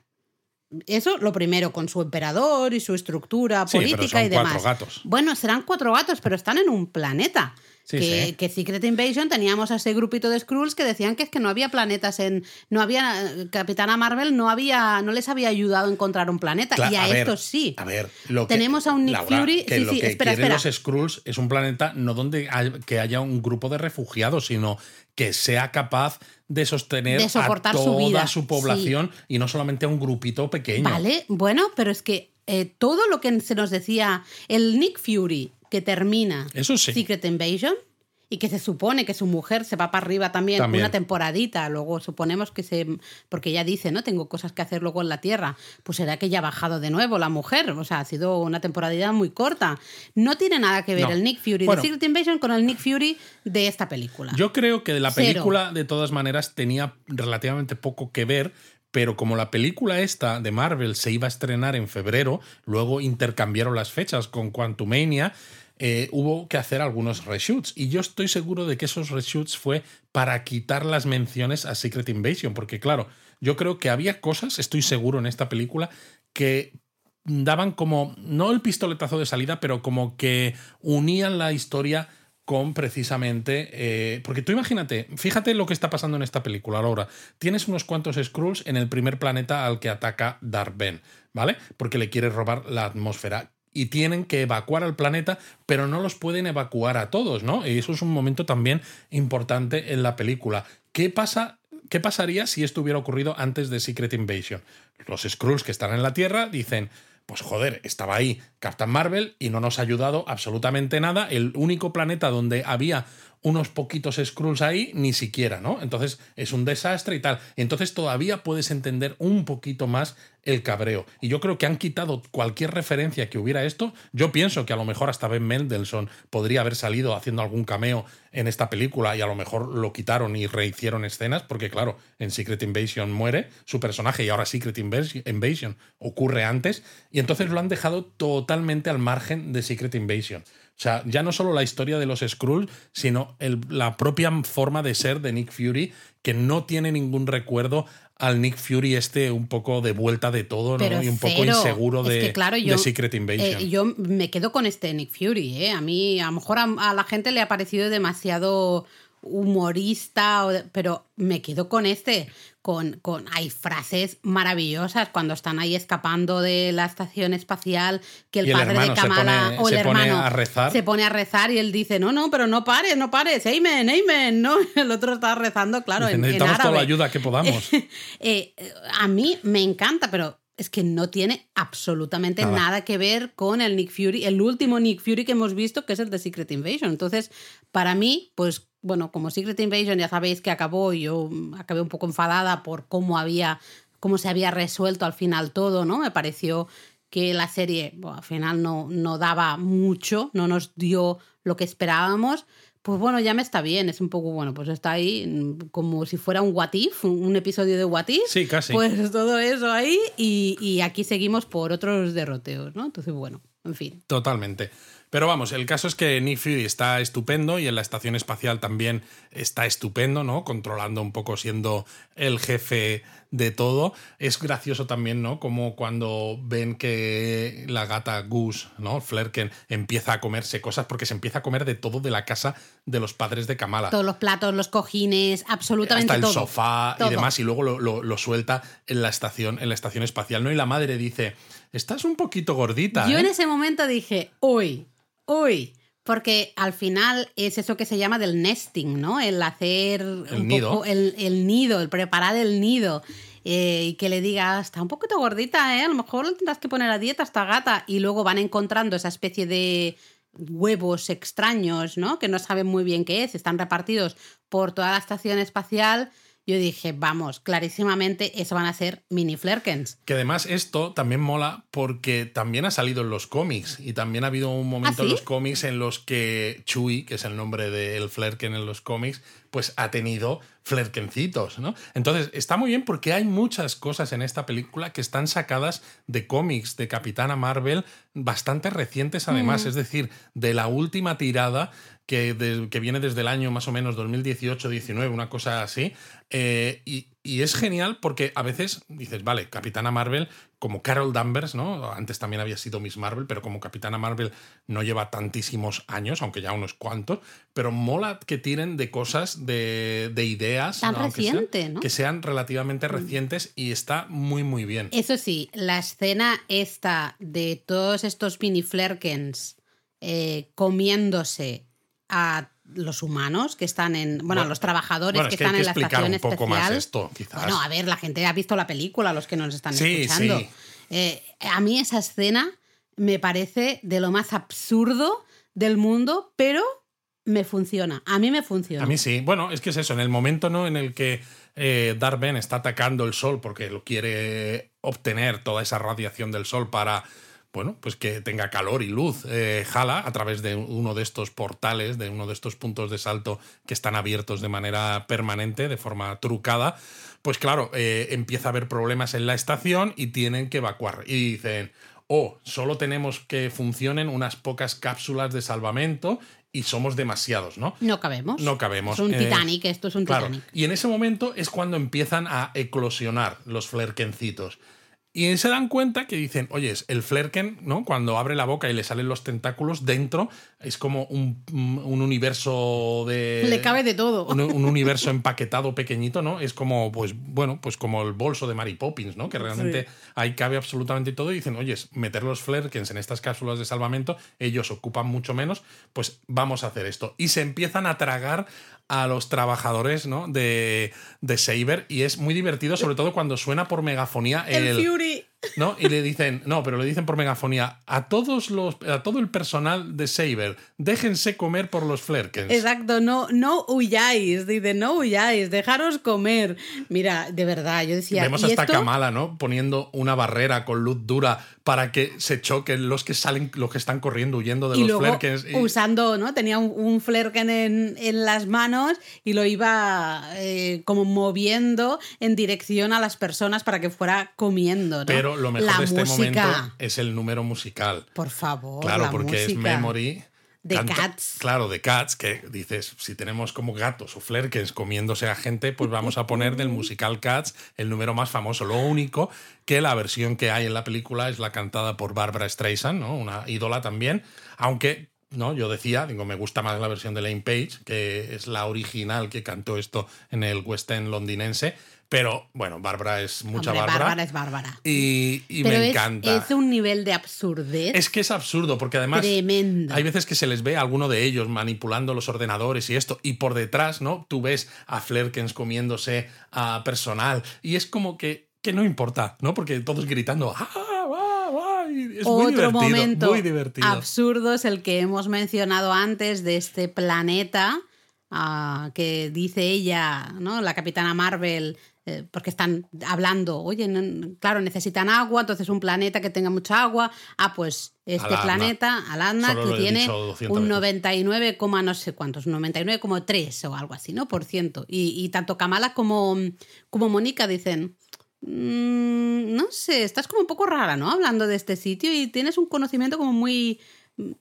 Eso lo primero, con su emperador y su estructura Sí, pero política son y demás. cuatro gatos. Bueno, serán cuatro gatos, pero están en un planeta. Sí, que, sí. que Secret Invasion teníamos a ese grupito de Skrulls que decían que es que no había planetas en. No había. Capitana Marvel no había. no les había ayudado a encontrar un planeta. Y a, ver, estos sí. A ver, lo que, Tenemos a un Nick Laura, Fury- Que sí, lo sí, que espera, espera. los Skrulls es un planeta no donde hay- que haya un grupo de refugiados, sino que sea capaz de sostener De soportar a su toda vida, su población y no solamente a un grupito pequeño. Vale, bueno, pero es que eh, todo lo que se nos decía, el Nick Fury que termina Eso sí. Secret Invasion y que se supone que su mujer se va para arriba también, También. una temporadita, luego suponemos que se... porque ella dice, ¿no? Tengo cosas que hacer luego en la Tierra, pues será que ya ha bajado de nuevo la mujer, o sea, ha sido una temporadita muy corta. No tiene nada que ver No. el Nick Fury Bueno. de Secret Invasion con el Nick Fury de esta película. Yo creo que la Cero. película, de todas maneras, tenía relativamente poco que ver, pero como la película esta de Marvel se iba a estrenar en febrero, luego intercambiaron las fechas con Quantumania, eh, hubo que hacer algunos reshoots. Y yo estoy seguro de que esos reshoots fue para quitar las menciones a Secret Invasion, porque claro, yo creo que había cosas, estoy seguro en esta película, que daban como, no el pistoletazo de salida, pero como que unían la historia con precisamente. eh, porque tú imagínate, fíjate lo que está pasando en esta película, Laura. Tienes unos cuantos Skrulls en el primer planeta al que ataca Darth Ben, ¿vale? Porque le quiere robar la atmósfera. Y tienen que evacuar al planeta, pero no los pueden evacuar a todos, ¿no? Y eso es un momento también importante en la película. ¿Qué pasa ¿Qué pasaría si esto hubiera ocurrido antes de Secret Invasion? Los Skrulls que están en la Tierra dicen, pues joder, estaba ahí Captain Marvel y no nos ha ayudado absolutamente nada. El único planeta donde había unos poquitos Skrulls ahí, ni siquiera, ¿no? Entonces es un desastre y tal. Entonces todavía puedes entender un poquito más el cabreo. Y yo creo que han quitado cualquier referencia que hubiera esto. Yo pienso que a lo mejor hasta Ben Mendelssohn podría haber salido haciendo algún cameo en esta película y a lo mejor lo quitaron y rehicieron escenas, porque claro, en Secret Invasion muere su personaje y ahora Secret Invas- Invasion ocurre antes, y entonces lo han dejado totalmente al margen de Secret Invasion. O sea, ya no solo la historia de los Skrulls, sino el- la propia forma de ser de Nick Fury, que no tiene ningún recuerdo al Nick Fury este un poco de vuelta de todo, ¿no? Y un poco cero. inseguro Es de, que, claro, de yo- Secret Invasion. Eh, yo me quedo con este Nick Fury, ¿eh? A mí, a lo mejor a, a la gente le ha parecido demasiado humorista, o de- pero me quedo con este. Con, con, hay frases maravillosas cuando están ahí escapando de la estación espacial, que el padre de Kamala pone- o el se pone hermano a rezar. se pone a rezar y él dice, no, no, pero no pares, no pares, amen, amen, ¿no? El otro está rezando, claro, en, en Necesitamos toda la ayuda que podamos. Eh, a mí me encanta, pero es que no tiene absolutamente Nada. nada. que ver con el Nick Fury, el último Nick Fury que hemos visto, que es el de Secret Invasion. Entonces, para mí, pues bueno, como Secret Invasion ya sabéis que acabó, y yo mm, acabé un poco enfadada por cómo había, cómo se había resuelto al final todo, ¿no? Me pareció que la serie bueno, al final no, no daba mucho, no nos dio lo que esperábamos. Pues bueno, ya me está bien, es un poco, bueno, pues está ahí mm, como si fuera un What If, un un episodio de What If. Sí, casi. Pues todo eso ahí y, y aquí seguimos por otros derroteos, ¿no? Entonces, bueno, en fin. Totalmente. Pero vamos, el caso es que Nick Fury está estupendo y en la estación espacial también está estupendo, ¿no? Controlando un poco, siendo el jefe de todo. Es gracioso también, ¿no? Como cuando ven que la gata Goose, ¿no? Flerken empieza a comerse cosas porque se empieza a comer de todo de la casa de los padres de Kamala. Todos los platos, los cojines, absolutamente hasta el todo. sofá Todo. y demás, y luego lo, lo- lo suelta en la estación, en la estación espacial, ¿no? Y la madre dice, estás un poquito gordita. Yo ¿eh?". en ese momento dije, uy, uy. Porque al final es eso que se llama del nesting, ¿no? El hacer un nido. poco el, el nido, el preparar el nido. eh, y que le diga, está un poquito gordita, ¿eh? A lo mejor le tendrás que poner a dieta a esta gata. Y luego van encontrando esa especie de huevos extraños, ¿no? Que no saben muy bien qué es, están repartidos por toda la estación espacial. Yo dije, vamos, clarísimamente eso van a ser mini flerkens. Que además esto también mola porque también ha salido en los cómics y también ha habido un momento ¿Ah, en los cómics en los que Chewie, que es el nombre del Flerken en los cómics, pues ha tenido flerkencitos, ¿no? Entonces está muy bien porque hay muchas cosas en esta película que están sacadas de cómics de Capitana Marvel bastante recientes además, Mm. es decir, de la última tirada que, de- que viene desde el año más o menos 2018-19, una cosa así. eh, y, y es genial porque a veces dices, vale, Capitana Marvel, como Carol Danvers, ¿no? Antes también había sido Miss Marvel, pero como Capitana Marvel no lleva tantísimos años, aunque ya unos cuantos, pero mola que tiren de cosas, de, de ideas. Tan ¿no? Mm. Que sean relativamente recientes y está muy, muy bien. Eso sí, la escena esta de todos estos mini flerkens eh, comiéndose a los humanos que están en. Bueno, a los trabajadores bueno, que es que hay están que en la explicar estación un poco más esto, quizás. Bueno, a ver, la gente ha visto la película, los que nos están Sí, escuchando. sí. Eh, a mí esa escena me parece de lo más absurdo del mundo, pero me funciona. A mí me funciona. A mí sí. Bueno, es que es eso. En el momento ¿no? en el que eh, Darth Ben está atacando el sol porque lo quiere obtener toda esa radiación del sol para. Bueno, pues que tenga calor y luz. eh, jala a través de uno de estos portales, de uno de estos puntos de salto que están abiertos de manera permanente, de forma trucada. Pues claro, eh, empieza a haber problemas en la estación y tienen que evacuar. Y dicen, oh, solo tenemos que funcionen unas pocas cápsulas de salvamento y somos demasiados, ¿no? No cabemos. No cabemos. Es un Eh, Titanic, esto es un Claro. Titanic. Y en ese momento es cuando empiezan a eclosionar los flerkencitos. Y se dan cuenta que dicen, oye, el flerken, ¿no? Cuando abre la boca y le salen los tentáculos, dentro es como un, un universo de. Le cabe de todo. Un, un universo empaquetado pequeñito, ¿no? Es como, pues, bueno, pues como el bolso de Mary Poppins, ¿no? Que realmente ahí cabe absolutamente todo. Y dicen, oye, meter los flerkens en estas cápsulas de salvamento, ellos ocupan mucho menos, pues vamos a hacer esto. Y se empiezan a tragar a los trabajadores ¿no? de, de Saber y es muy divertido, sobre todo cuando suena por megafonía el, Fury. ¿No? Y le dicen, no, pero le dicen por megafonía, a todos los, a todo el personal de Saber, déjense comer por los flerkens. Exacto, no, no huyáis, dice, no huyáis, dejaros comer. Mira, de verdad, yo decía. Vemos ¿y hasta esto? Kamala, ¿no? Poniendo una barrera con luz dura para que se choquen los que salen, los que están corriendo huyendo de y los luego flerkens. Y- usando, ¿no? Tenía un, un flerken en, en las manos y lo iba eh, como moviendo en dirección a las personas para que fuera comiendo, ¿no? Pero lo mejor la de este música, momento es el número musical. Por favor, Claro, la porque es. Memory. de canta- Cats. Claro, de Cats, que dices, si tenemos como gatos o flerkens comiéndose a gente, pues vamos a poner del musical Cats el número más famoso. Lo único que la versión que hay en la película es la cantada por Barbara Streisand, ¿no? Una ídola también, aunque... No, yo decía, digo, me gusta más la versión de Lane Page, que es la original que cantó esto en el West End londinense. Pero bueno, Bárbara es mucha Hombre, Bárbara. Bárbara es Bárbara. Y, y Pero me es, encanta. es un nivel de absurdez Es que es absurdo, porque además tremendo. hay veces que se les ve a alguno de ellos manipulando los ordenadores y esto, y por detrás, ¿no? Tú ves a Flerkens comiéndose a personal, y es como que, que no importa, ¿no? Porque todos gritando, ¡ah, va! y Es Otro momento muy divertido. absurdo es el que hemos mencionado antes de este planeta ah, que dice ella, ¿no? La capitana Marvel, eh, porque están hablando, oye, no- claro, necesitan agua, entonces un planeta que tenga mucha agua. Ah, pues este planeta, Alarna, Solo lo que tiene dicho 200 un veces. 99, coma no sé cuántos, 99,3 o algo así, ¿no? Por ciento. Y, y tanto Kamala como, como Mónica dicen, "Mm, no sé, estás como un poco rara, ¿no? Hablando de este sitio y tienes un conocimiento como muy... mm,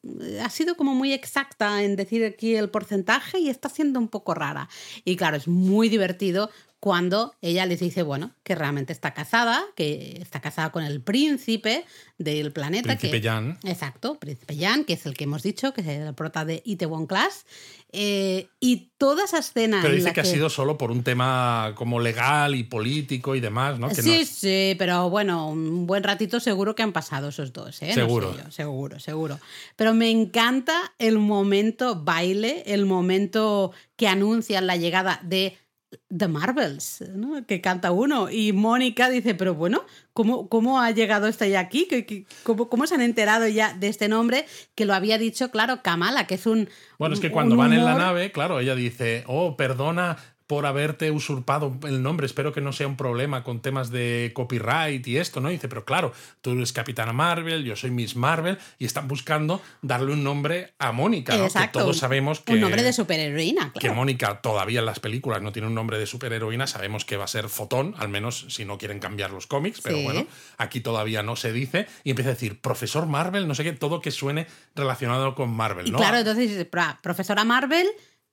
Ha sido como muy exacta en decir aquí el porcentaje y está siendo un poco rara. Y claro, es muy divertido cuando ella les dice, bueno, que realmente está casada, que está casada con el príncipe del planeta. Príncipe que, Jan. Exacto, Príncipe Jan, que es el que hemos dicho, que es el prota de Itaewon Class. Eh, y toda esa escena. Pero en dice la que, ha sido solo por un tema como legal y político y demás, ¿no? Que sí, no- sí, pero bueno, un buen ratito seguro que han pasado esos dos, ¿eh? No sé Seguro. yo, seguro, seguro. Pero me encanta el momento baile, el momento que anuncian la llegada de The Marvels, ¿no? que canta uno. Y Mónica dice, pero bueno, ¿cómo, cómo ha llegado esta ya aquí? ¿Qué- qué- cómo, cómo se han enterado ya de este nombre? Que lo había dicho, claro, Kamala, que es un... Bueno, es que cuando van en la nave, claro, ella dice, oh, perdona por haberte usurpado el nombre, espero que no sea un problema con temas de copyright y esto, ¿no? Y dice, pero claro, tú eres Capitana Marvel, yo soy Miss Marvel, y están buscando darle un nombre a Mónica, ¿no? Exacto, Que todos sabemos que... Un nombre de superheroína, que. Mónica todavía en las películas no tiene un nombre de superheroína, sabemos que va a ser Fotón, al menos si no quieren cambiar los cómics, pero Sí. bueno, aquí todavía no se dice, y empieza a decir profesor Marvel, no sé qué, todo que suene relacionado con Marvel, Y ¿no? claro, entonces dices, "Pra- profesora Marvel,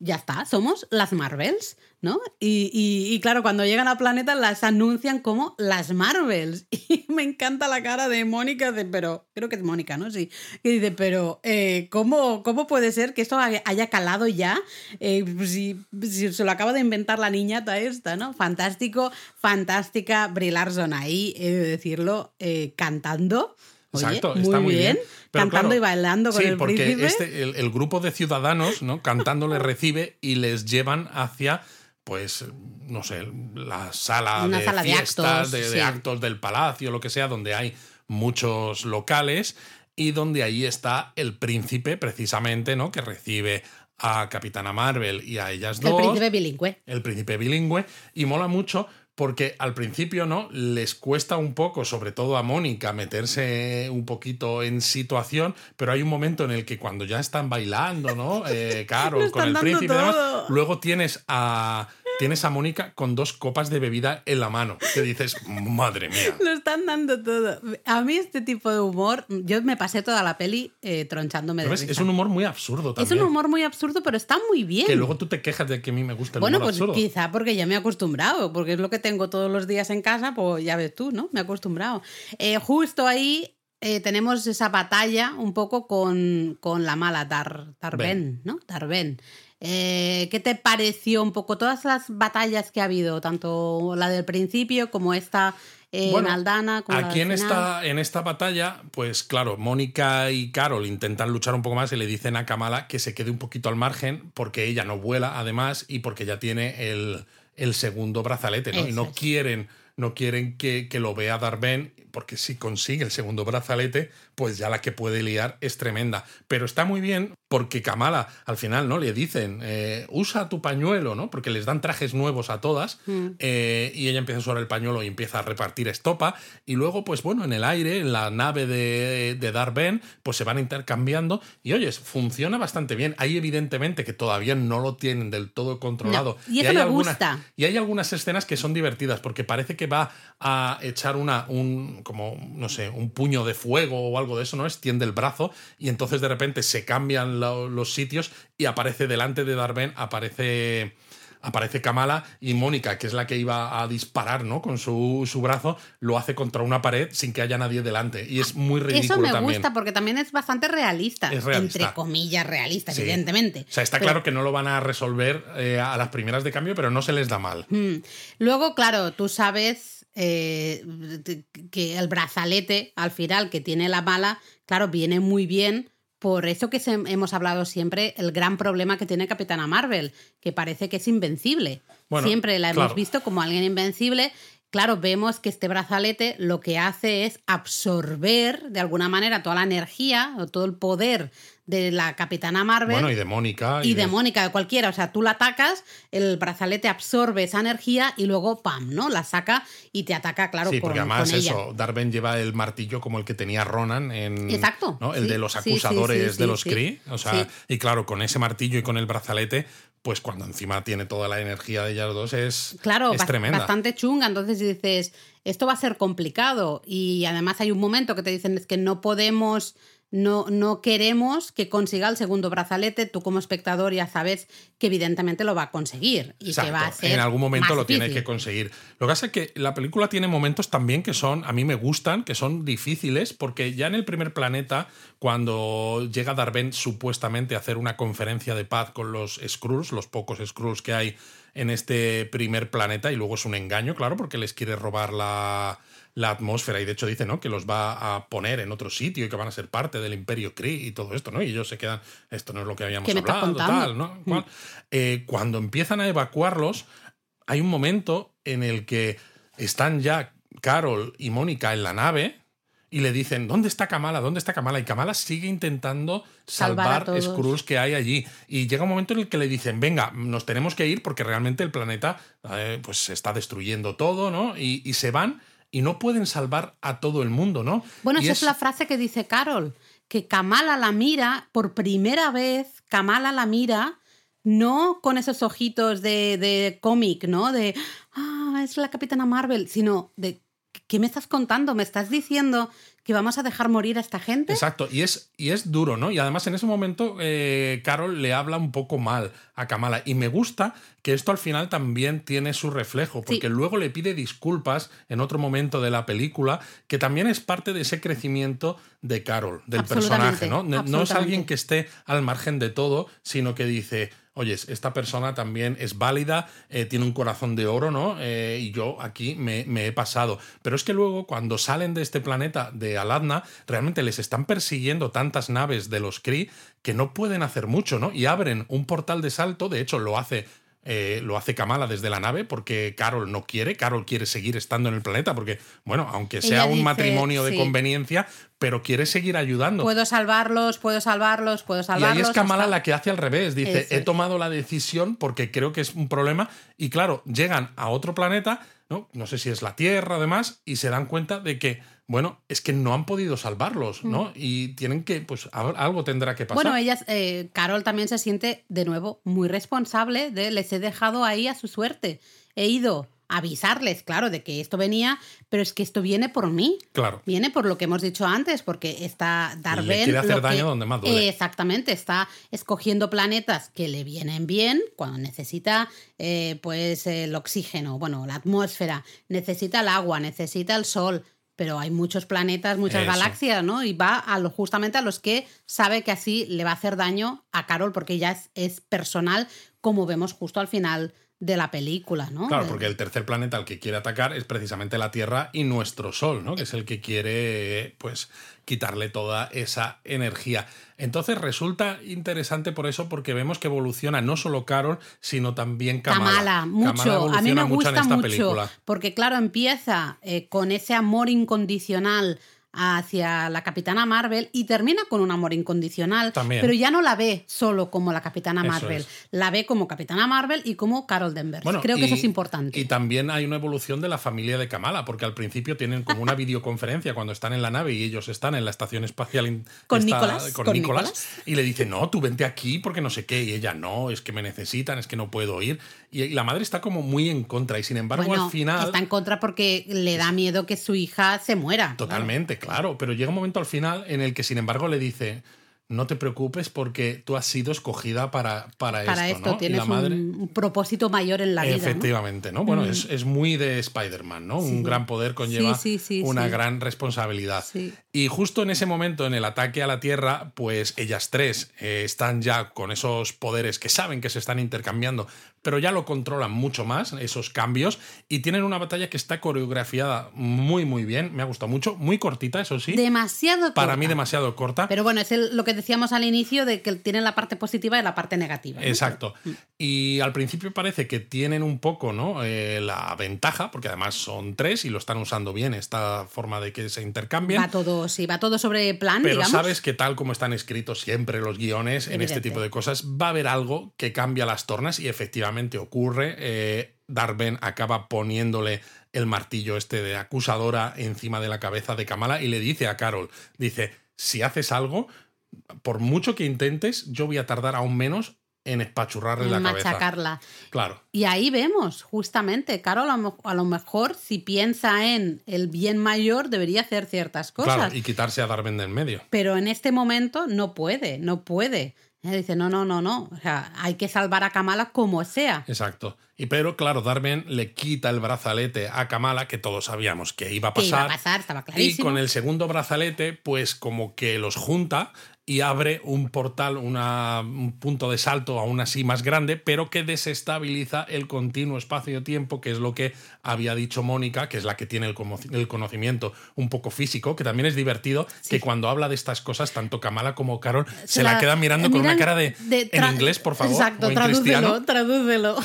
ya está, somos las Marvels, ¿no? Y, y- y claro, cuando llegan al planeta las anuncian como las Marvels. Y me encanta la cara de Mónica, de, pero creo que es Mónica, ¿no? Sí. Que dice, pero eh, ¿cómo, ¿cómo puede ser que esto haya calado ya? Eh, si, si se lo acaba de inventar la niñata esta, ¿no? Fantástico, fantástica Brie Larson ahí, he de decirlo, eh, cantando. Exacto, está muy bien. bien. Pero cantando claro, y bailando con sí, el porque príncipe. este, el, el grupo de ciudadanos, ¿no? Cantando les recibe y les llevan hacia, pues, no sé, la sala Una de sala de fiestas, actos, de, actos del palacio, lo que sea, donde hay muchos locales y donde ahí está el príncipe, precisamente, ¿no? Que recibe a Capitana Marvel y a ellas El dos príncipe bilingüe. el príncipe bilingüe y mola mucho porque al principio no les cuesta un poco, sobre todo a Mónica, meterse un poquito en situación, pero hay un momento en el que cuando ya están bailando, ¿no? Eh, están con el príncipe y demás, luego tienes a tienes a Mónica con dos copas de bebida en la mano, que dices, madre mía. Lo están dando todo. A mí este tipo de humor, yo me pasé toda la peli eh, tronchándome de risa. Es un humor muy absurdo Es también. un humor muy absurdo, pero está muy bien. que luego tú te quejas de que a mí me gusta el bueno, humor pues absurdo. quizá porque ya me he acostumbrado, porque es lo que tengo todos los días en casa, pues ya ves tú, ¿no? Me he acostumbrado. Eh, justo ahí eh, tenemos esa batalla un poco con, con la mala Dar, Darben, ¿no? Darben. Eh, ¿Qué te pareció un poco todas las batallas que ha habido, tanto la del principio como esta eh, Bueno, en Aldana? Como Aquí en esta, en esta batalla, pues claro, Mónica y Carol intentan luchar un poco más y le dicen a Kamala que se quede un poquito al margen porque ella no vuela, además, y porque ya tiene el, el segundo brazalete, ¿no? y no quieren, no quieren que, que lo vea Darben, porque si consigue el segundo brazalete, pues ya la que puede liar es tremenda. Pero está muy bien porque Kamala al final, ¿no? Le dicen, eh, usa tu pañuelo, ¿no? Porque les dan trajes nuevos a todas Mm. eh, y ella empieza a usar el pañuelo y empieza a repartir estopa, y luego, pues bueno, en el aire, en la nave de, de Darth Ben, pues se van intercambiando, y oyes, funciona bastante bien. Hay evidentemente que todavía no lo tienen del todo controlado. No, y eso hay me algunas, gusta. Y hay algunas escenas que son divertidas, porque parece que va a echar una, un, como, no sé, un puño de fuego o algo de eso, ¿no? Extiende el brazo, y entonces de repente se cambian lo- los sitios y aparece delante de Darben, aparece aparece Kamala y Mónica, que es la que iba a disparar, ¿no? Con su, su brazo, lo hace contra una pared sin que haya nadie delante. Y es muy ridículo Eso me también. gusta porque también es bastante realista. Es realista. Entre comillas, realista, Sí. evidentemente. O sea, está Pero- claro que no lo van a resolver eh, a las primeras de cambio, pero no se les da mal. Mm. Luego, claro, tú sabes eh, que el brazalete al final que tiene la bala, claro, viene muy bien. Por eso que se- hemos hablado siempre, el gran problema que tiene Capitana Marvel, que parece que es invencible. Bueno, siempre la hemos visto como alguien invencible. Claro, vemos que este brazalete lo que hace es absorber de alguna manera toda la energía o todo el poder de la Capitana Marvel Bueno, y de Mónica. y de Mónica, de cualquiera. O sea, tú la atacas, el brazalete absorbe esa energía y luego, ¡pam!, ¿no? La saca y te ataca, claro, Sí, con, porque además con ella. eso, Darben lleva el martillo como el que tenía Ronan en. Exacto, ¿no? El sí, de los sí, acusadores sí, de los. Kree. O sea, y claro, con ese martillo y con el brazalete, pues cuando encima tiene toda la energía de ellas dos es, Claro, es tremenda. bastante chunga. Entonces dices, esto va a ser complicado. Y además hay un momento que te dicen es que no podemos, no, no queremos que consiga el segundo brazalete. Tú como espectador ya sabes que evidentemente lo va a conseguir. Y Exacto, que va a ser en algún momento más lo tiene difícil. que conseguir. Lo que pasa es que la película tiene momentos también que son, a mí me gustan, que son difíciles, porque ya en el primer planeta, cuando llega Darben supuestamente a hacer una conferencia de paz con los Skrulls, los pocos Skrulls que hay en este primer planeta, y luego es un engaño, claro, porque les quiere robar la, la atmósfera, y de hecho dice, ¿no? Que los va a poner en otro sitio y que van a ser parte del Imperio Kree y todo esto, ¿no? Y ellos se quedan, esto no es lo que habíamos ¿Qué me estás hablado, tal, ¿no? Cual. Eh, cuando empiezan a evacuarlos, hay un momento en el que están ya Carol y Mónica en la nave y le dicen, ¿dónde está Kamala? ¿Dónde está Kamala? Y Kamala sigue intentando Salvar salvar. Skrulls que hay allí. Y llega un momento en el que le dicen, venga, nos tenemos que ir porque realmente el planeta eh, pues se está destruyendo todo, ¿no? Y, y se van y no pueden salvar a todo el mundo, ¿no? Bueno, Y esa es... la frase que dice Carol, que Kamala la mira por primera vez, Kamala la mira no con esos ojitos de, de cómic, ¿no? De, ah, es la Capitana Marvel, sino de, ¿qué me estás contando? ¿Me estás diciendo que vamos a dejar morir a esta gente? Exacto, y es, y es duro, ¿no? Y además en ese momento eh, Carol le habla un poco mal a Kamala. Y me gusta que esto al final también tiene su reflejo, porque Sí. luego le pide disculpas en otro momento de la película, que también es parte de ese crecimiento de Carol, del personaje, ¿no? No- es alguien que esté al margen de todo, sino que dice. Oyes, esta persona también es válida, eh, tiene un corazón de oro, ¿no? Eh, y yo aquí me, me he pasado. Pero es que luego, cuando salen de este planeta de Aladna, realmente les están persiguiendo tantas naves de los Kree que no pueden hacer mucho, ¿no? Y abren un portal de salto, de hecho lo hace. Eh, lo hace Kamala desde la nave porque Carol no quiere, Carol quiere seguir estando en el planeta porque, bueno, aunque sea Ella un dice, matrimonio de sí. conveniencia, pero quiere seguir ayudando. Puedo salvarlos, puedo salvarlos, puedo Y salvarlos. ahí es Kamala hasta- la que hace al revés. Dice, he tomado la decisión porque creo que es un problema. Y claro, llegan a otro planeta, ¿no? No sé si es la Tierra, además, y se dan cuenta de que, bueno, es que no han podido salvarlos, ¿no? Y tienen que, pues, algo tendrá que pasar. Mm. Bueno, ellas, eh, Carol también se siente de nuevo muy responsable de les he dejado ahí a su suerte. He ido a avisarles, claro, de que esto venía, pero es que esto viene por mí. Claro. Viene por lo que hemos dicho antes, porque está Darben. Le quiere hacer daño que- donde más duele. Eh, exactamente, está escogiendo planetas que le vienen bien cuando necesita eh, pues el oxígeno, bueno, la atmósfera, necesita el agua, necesita el sol. Pero hay muchos planetas, muchas Eso. galaxias, ¿no? Y va a lo, justamente a los que sabe que así le va a hacer daño a Carol, porque ya es, es personal, como vemos justo al final de la película, ¿no? Claro, porque el tercer planeta al que quiere atacar es precisamente la Tierra y nuestro Sol, ¿no? Que es el que quiere, pues, quitarle toda esa energía. Entonces resulta interesante por eso, porque vemos que evoluciona no solo Carol, sino también Kamala. Kamala, mucho. Kamala a mí me evoluciona mucho en gusta esta mucho. película. Porque, claro, empieza eh, con ese amor incondicional hacia la Capitana Marvel y termina con un amor incondicional, También. pero ya no la ve solo como la Capitana Eso Marvel, es. la ve como Capitana Marvel y como Carol Danvers. Creo que eso es importante. Y también hay una evolución de la familia de Kamala, porque al principio tienen como una videoconferencia cuando están en la nave y ellos están en la estación espacial in- Con está- Nicolás, con con Nicolás, Nicolás. y le dice, no, tú vente aquí porque no sé qué, y ella, no, es que me necesitan, es que no puedo ir. Y, la madre está como muy en contra, y sin embargo bueno, al final... está en contra porque le da miedo que su hija se muera. Totalmente, claro. Pero llega un momento al final en el que, sin embargo, le dice: No te preocupes porque tú has sido escogida para, para, Para esto. esto ¿no? Tienes la madre. un, propósito mayor en la vida. Efectivamente, ¿no? Bueno, es, es muy de Spider-Man, ¿no? Un gran poder conlleva Sí, sí, sí, una gran responsabilidad. Y justo en ese momento, en el ataque a la Tierra, pues ellas tres eh, están ya con esos poderes que saben que se están intercambiando, pero ya lo controlan mucho más, esos cambios, y tienen una batalla que está coreografiada muy, muy bien. Me ha gustado mucho, muy cortita, eso sí. Demasiado Para corta. mí demasiado corta. Pero bueno, es el- lo que decíamos al inicio de que tienen la parte positiva y la parte negativa. ¿no? Exacto. Y al principio parece que tienen un poco ¿no? Eh, la ventaja, porque además son tres y lo están usando bien, esta forma de que se intercambien. Va todo, sí, va todo sobre plan, Pero digamos. sabes que tal como están escritos siempre los guiones en este tipo de cosas, va a haber algo que cambia las tornas y efectivamente ocurre. Eh, Darben acaba poniéndole el martillo este de acusadora encima de la cabeza de Kamala y le dice a Carol, dice, si haces algo, por mucho que intentes, yo voy a tardar aún menos en espachurrarle en la cabeza. machacarla. Claro. Y ahí vemos, justamente, Carol a lo, a lo mejor si piensa en el bien mayor debería hacer ciertas cosas. Claro, y quitarse a Darben del medio. Pero en este momento no puede, no puede. Ella dice, no, no, no, no. O sea, hay que salvar a Kamala como sea. Exacto. Y pero, claro, Darben le quita el brazalete a Kamala, que todos sabíamos que iba a Que pasar. iba a pasar, estaba Y clarísimo. con el segundo brazalete, pues como que los junta y abre un portal, una- un punto de salto aún así más grande, pero que desestabiliza el continuo espacio-tiempo, que es lo que había dicho Mónica, que es la que tiene el, conocimiento un poco físico, que también es divertido, que cuando habla de estas cosas, tanto Kamala como Carol se, la, quedan mirando con una cara de, de en inglés, por favor, Exacto, o en tradúcelo,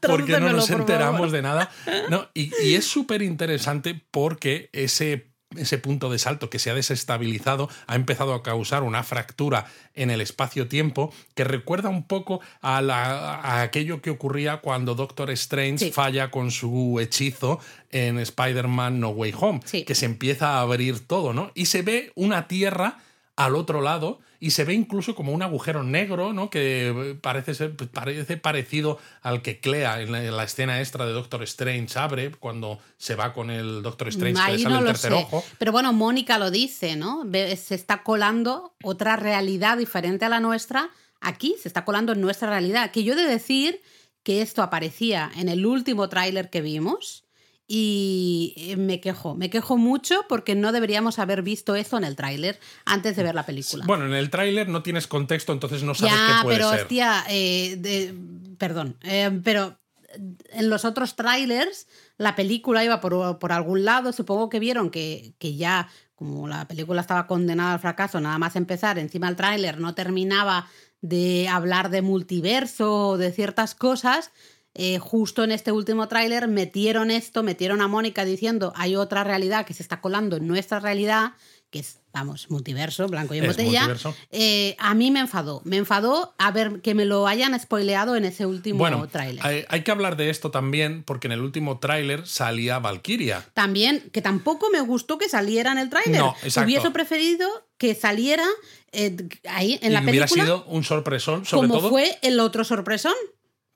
porque no nos enteramos de nada. No, y, y es súper interesante porque ese, ese punto de salto que se ha desestabilizado ha empezado a causar una fractura en el espacio-tiempo que recuerda un poco a, la- a aquello que ocurría cuando Doctor Strange Sí. falla con su hechizo en Spider-Man No Way Home, Sí. que se empieza a abrir todo, ¿no? Y se ve una tierra al otro lado y se ve incluso como un agujero negro, ¿no? Que parece ser parece parecido al que Clea en la, en la escena extra de Doctor Strange abre cuando se va con el Doctor Strange que le Ahí sale no el lo tercer sé. ojo. Pero bueno, Mónica lo dice, ¿no? Se está colando otra realidad diferente a la nuestra. Aquí se está colando en nuestra realidad. Que yo he de decir que esto aparecía en el último tráiler que vimos. Y eh, me quejo, me quejo mucho porque no deberíamos haber visto esto en el tráiler antes de ver la película. Bueno, en el tráiler no tienes contexto, entonces no sabes ya, qué puede pero ser. hostia, eh, de- perdón, eh, pero en los otros trailers la película iba por, por algún lado, supongo que vieron que, que ya, como la película estaba condenada al fracaso, nada más empezar, encima el tráiler no terminaba de hablar de multiverso o de ciertas cosas. Eh, justo en este último tráiler metieron esto, metieron a Mónica diciendo hay otra realidad que se está colando en nuestra realidad, que es, vamos, multiverso, blanco y en Es botella. Eh, a mí me enfadó. Me enfadó a ver que me lo hayan spoileado en ese último Bueno, tráiler. hay, hay que hablar de esto también porque en el último tráiler salía Valkyria. También, que tampoco me gustó que saliera en el tráiler. No. Hubiese preferido que saliera eh, ahí en y la hubiera película sido un sorpresón, sobre como todo. fue el otro sorpresón.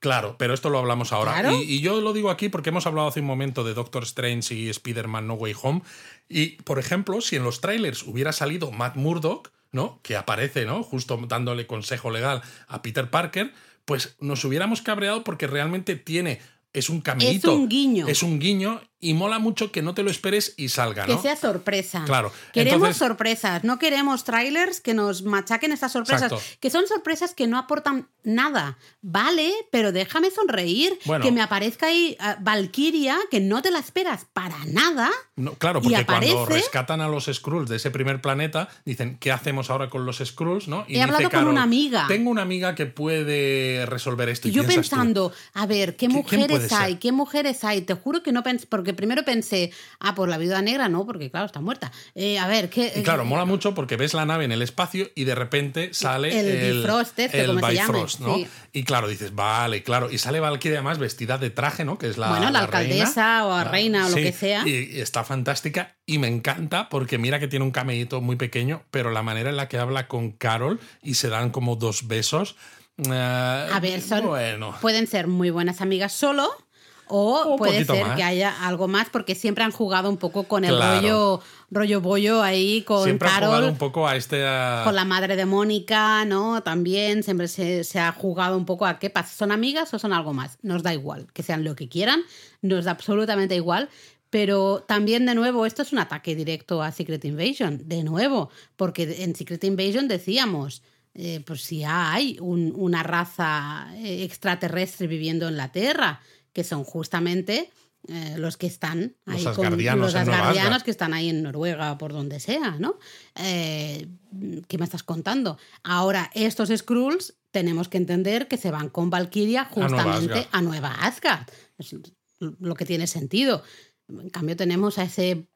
Claro, pero esto lo hablamos ahora. Claro. Y, y yo lo digo aquí porque hemos hablado hace un momento de Doctor Strange y Spider-Man No Way Home. Y, por ejemplo, si en los trailers hubiera salido Matt Murdock, ¿no? Que aparece, ¿no? Justo dándole consejo legal a Peter Parker, pues nos hubiéramos cabreado porque realmente tiene. Es un caminito. un guiño. Es un guiño y mola mucho que no te lo esperes y salga, Que sea sorpresa. Claro. Queremos Entonces- sorpresas, no queremos trailers que nos machaquen estas sorpresas, Exacto. que son sorpresas que no aportan nada. Vale, pero déjame sonreír, Bueno. que me aparezca ahí ah, Valkyria, que no te la esperas para nada. No, claro, porque cuando rescatan a los Skrulls de ese primer planeta, dicen, ¿qué hacemos ahora con los Skrulls? ¿no? Y He hablado con Carol, una amiga. Tengo una amiga que puede resolver esto. Y yo tú, pensando, a ver, ¿qué ¿Qui- quién puede mujeres hay? ser? ¿Qué mujeres hay? Te juro que no pensé, porque porque primero pensé, ah, por la viuda negra no, porque claro, está muerta. Eh, a ver, ¿qué...? Y claro, mola mucho porque ves la nave en el espacio y de repente sale El el, Bifrost este, el como se llame, Bifrost, ¿no? sí. Y claro, dices, vale, claro. Y sale Valkyrie además vestida de traje, ¿no? Que es la Bueno, la reina. alcaldesa o Ah, reina o lo que sea. Y, y está fantástica y me encanta porque mira que tiene un cameíto muy pequeño, pero la manera en la que habla con Carol y se dan como dos besos. eh, A ver, son, Bueno. pueden ser muy buenas amigas solo o Un puede ser más. que haya algo más porque siempre han jugado un poco con el Claro. rollo rollo bollo ahí con Siempre ha jugado Carol, un poco a este. a- con la madre de Mónica, ¿no? También siempre se, se ha jugado un poco a qué pasa, ¿son amigas o son algo más? Nos da igual, que sean lo que quieran, nos da absolutamente igual. Pero también, de nuevo, esto es un ataque directo a Secret Invasion, de nuevo, porque en Secret Invasion decíamos, eh, pues si hay un- una raza eh, extraterrestre viviendo en la Tierra, que son justamente eh, los que están Los ahí asgardianos los Nueva asgardianos Asgard. que están ahí en Noruega, por donde sea, ¿no? Eh, ¿Qué me estás contando? Ahora, estos Skrulls tenemos que entender que se van con Valkyria Nueva justamente Asgard. a Nueva Asgard. Es lo que tiene sentido. En cambio, tenemos a ese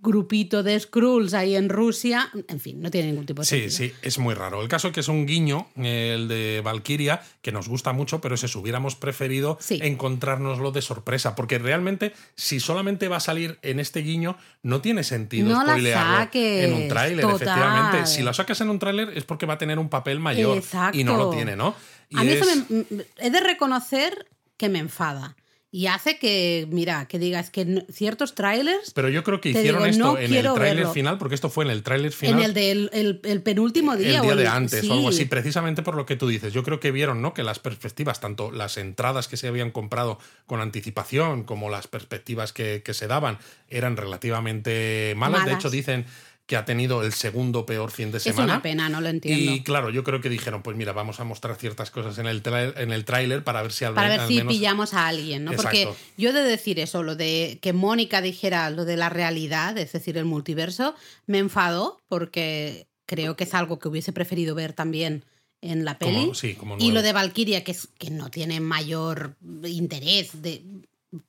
grupito de Skrulls ahí en Rusia. En fin, no tiene ningún tipo de Sí, sentido. sí, es muy raro. El caso es que es un guiño, el de Valkyria, que nos gusta mucho, pero es eso, hubiéramos preferido Sí. encontrárnoslo de sorpresa, porque realmente si solamente va a salir en este guiño, no tiene sentido No la saques, en un tráiler, efectivamente. Si lo sacas en un tráiler es porque va a tener un papel mayor y no lo Exacto. tiene, ¿no? Y A mí eso es- me- m- he de reconocer que me enfada. Y hace que, mira, que digas que ciertos trailers Pero yo creo que hicieron digo, esto no en el tráiler final, porque esto fue en el tráiler final. en el del el, el penúltimo día. el o día el- de antes o algo sí. así, precisamente por lo que tú dices. Yo creo que vieron ¿no? que las perspectivas, tanto las entradas que se habían comprado con anticipación como las perspectivas que, que se daban, eran relativamente malas. De hecho, dicen que ha tenido el segundo peor fin de Es semana. una pena, no lo entiendo. Y claro, yo creo que dijeron, pues mira, vamos a mostrar ciertas cosas en el, en el tráiler para ver si al, para ver al si menos... pillamos a alguien, ¿no? Porque yo he de decir eso, lo de que Mónica dijera lo de la realidad, es decir, el multiverso, me enfadó porque creo que es algo que hubiese preferido ver también en la peli. Como- sí, como y lo de Valkyria, que, es, que no tiene mayor interés de...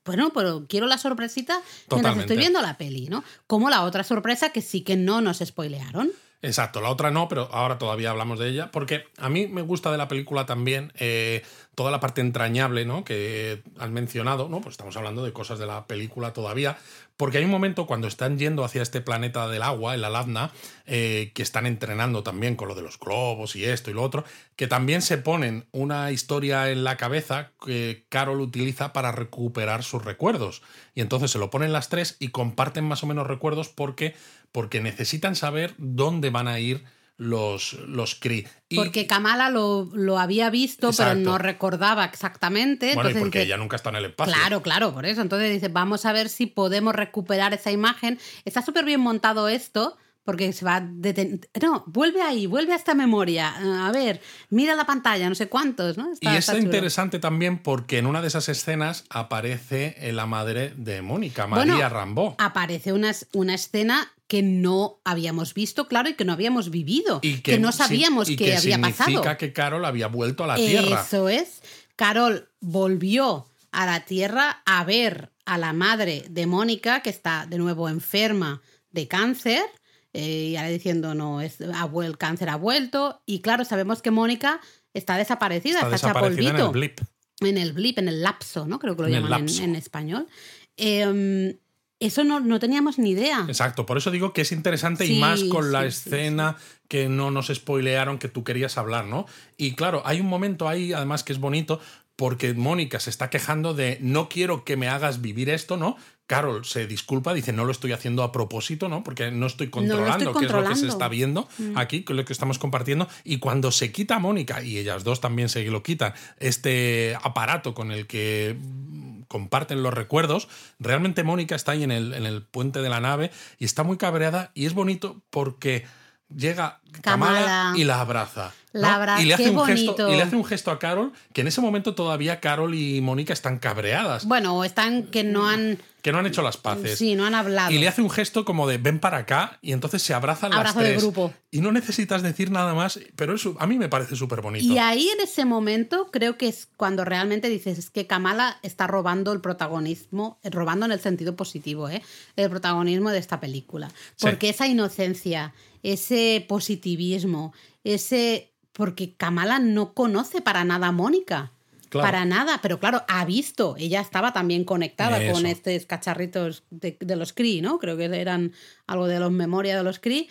Bueno, pero quiero la sorpresita mientras estoy viendo la peli, ¿no? Como la otra sorpresa que sí que no nos spoilearon. Exacto, la otra no, pero ahora todavía hablamos de ella, porque a mí me gusta de la película también eh, toda la parte entrañable ¿no? que han mencionado, ¿no? Pues estamos hablando de cosas de la película todavía, porque hay un momento cuando están yendo hacia este planeta del agua, el Aladna, eh, que están entrenando también con lo de los globos y esto y lo otro, que también se ponen una historia en la cabeza que Carol utiliza para recuperar sus recuerdos. Y entonces se lo ponen las tres y comparten más o menos recuerdos porque, porque necesitan saber dónde van a ir los, los Kree. Y- Porque Kamala lo, lo había visto, pero no recordaba exactamente. bueno, y entonces porque dice, ella nunca está en el espacio. Claro, claro, por eso. Entonces dice, vamos a ver si podemos recuperar esa imagen. Está súper bien montado esto, porque se va deten... No, vuelve ahí, vuelve a esta memoria. A ver, mira la pantalla, no sé cuántos, ¿no? Y Está- es interesante también porque en una de esas escenas aparece la madre de Mónica, María Bueno, Rambó. Aparece una, una escena que no habíamos visto, claro, y que no habíamos vivido. Y que, no sí- sabíamos y que, que había significa pasado. que Carol había vuelto a la Tierra. Eso es. Carol volvió a la Tierra a ver a la madre de Mónica, que está de nuevo enferma de cáncer. eh, y ahora diciendo, no, es, el cáncer ha vuelto. Y claro, sabemos que Mónica está desaparecida, Está está, desaparecida en el blip. En el blip, en el lapso, ¿no? Creo que lo En llaman en, español. Eh, eso no, no teníamos ni idea. Exacto, por eso digo que es interesante y más con la sí, escena que no nos spoilearon que tú querías hablar, ¿no? Y claro, hay un momento ahí, además, que es bonito, porque Mónica se está quejando de no quiero que me hagas vivir esto, ¿no? Carol se disculpa, dice no lo estoy haciendo a propósito, ¿no? Porque no estoy No lo estoy controlando qué es lo que se controlando. Mm. está viendo aquí, que es lo que estamos compartiendo. Y cuando se quita Mónica, y ellas dos también se lo quitan, este aparato con el que mm, comparten los recuerdos, realmente Mónica está ahí en el, en el puente de la nave y está muy cabreada y es bonito porque llega Kamala, Kamala. y la abraza. ¿no? La y, le hace qué un gesto, y le hace un gesto a Carol, que en ese momento todavía Carol y Mónica están cabreadas, Bueno, están que no han. que no han hecho las paces. Sí, no han hablado. Y le hace un gesto como de ven para acá y entonces se abrazan Abrazo las de tres. grupo. Y no necesitas decir nada más, pero eso a mí me parece súper bonito. Y ahí en ese momento creo que es cuando realmente dices es que Kamala está robando el protagonismo, eh, robando en el sentido positivo, ¿eh? el protagonismo de esta película. Sí. Porque esa inocencia, ese positivismo, ese... Porque Kamala no conoce para nada a Mónica. Claro. Para nada, pero claro, ha visto. Ella estaba también conectada Eso. con estos cacharritos de, de los Cree, ¿no? Creo que eran algo de los memoria de los Cree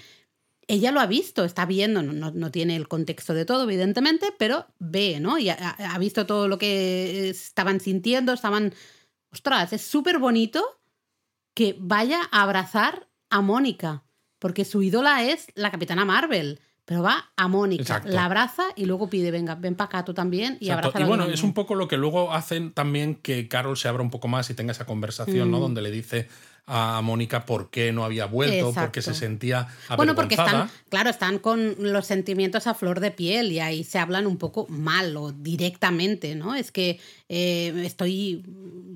ella lo ha visto, está viendo, no, no- no tiene el contexto de todo, evidentemente, pero ve, ¿no? Y ha, ha visto todo lo que estaban sintiendo, estaban... Ostras, es súper bonito que vaya a abrazar a Mónica, porque su ídola es la Capitana Marvel, pero va a Mónica, Exacto. la abraza y luego pide, venga, ven para acá tú también y Exacto. abraza Y bueno, es un poco lo que luego hacen también que Carol se abra un poco más y tenga esa conversación, Mm. ¿no? Donde le dice a Mónica por qué no había vuelto, porque se Exacto. sentía avergonzada. Bueno, porque están, claro, están con los sentimientos a flor de piel y ahí se hablan un poco mal o directamente, ¿no? Es que eh, estoy.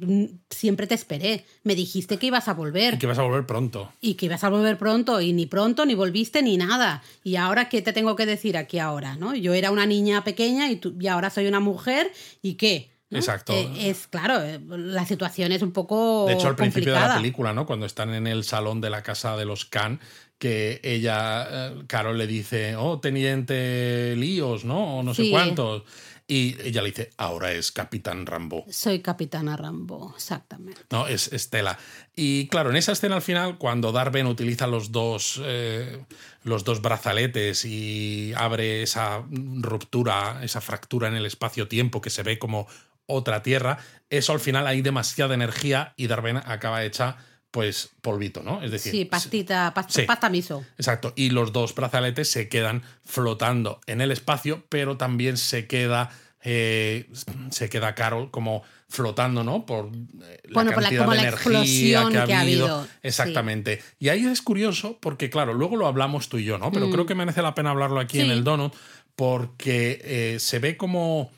mm, Siempre te esperé. Me dijiste que ibas a volver Y que vas a volver pronto. y que ibas a volver pronto y ni pronto, ni volviste, ni nada. Y ahora, ¿qué te tengo que decir aquí ahora? ¿no? Yo era una niña pequeña y, tú- y ahora soy una mujer y ¿qué? ¿No? Exacto. Eh, es claro, eh, la situación es un poco De hecho, al principio de la película, ¿no? Cuando están en el salón de la casa de los Khan, que ella, eh, Carol le dice, oh, teniente líos, ¿no? O no sé cuántos. Y ella le dice, ahora es Capitán Rambo. Soy Capitana Rambo, exactamente. No, es Estela. Y claro, en esa escena al final, cuando Darben utiliza los dos, eh, los dos brazaletes y abre esa ruptura, esa fractura en el espacio-tiempo que se ve como otra tierra, eso al final hay demasiada energía y Darben acaba hecha pues polvito, ¿no? Es decir, Sí, pastita, pasta, Sí. pasta miso. Exacto. Y los dos brazaletes se quedan flotando en el espacio, pero también se queda. eh, se queda Carol como flotando, ¿no? Por eh, la Bueno, por la- cantidad como de la energía que ha que ha habido. sí. Exactamente. Y ahí es curioso porque, claro, luego lo hablamos tú y yo, ¿no? Pero creo que merece la pena hablarlo aquí en Mm. El Donut porque eh, se ve como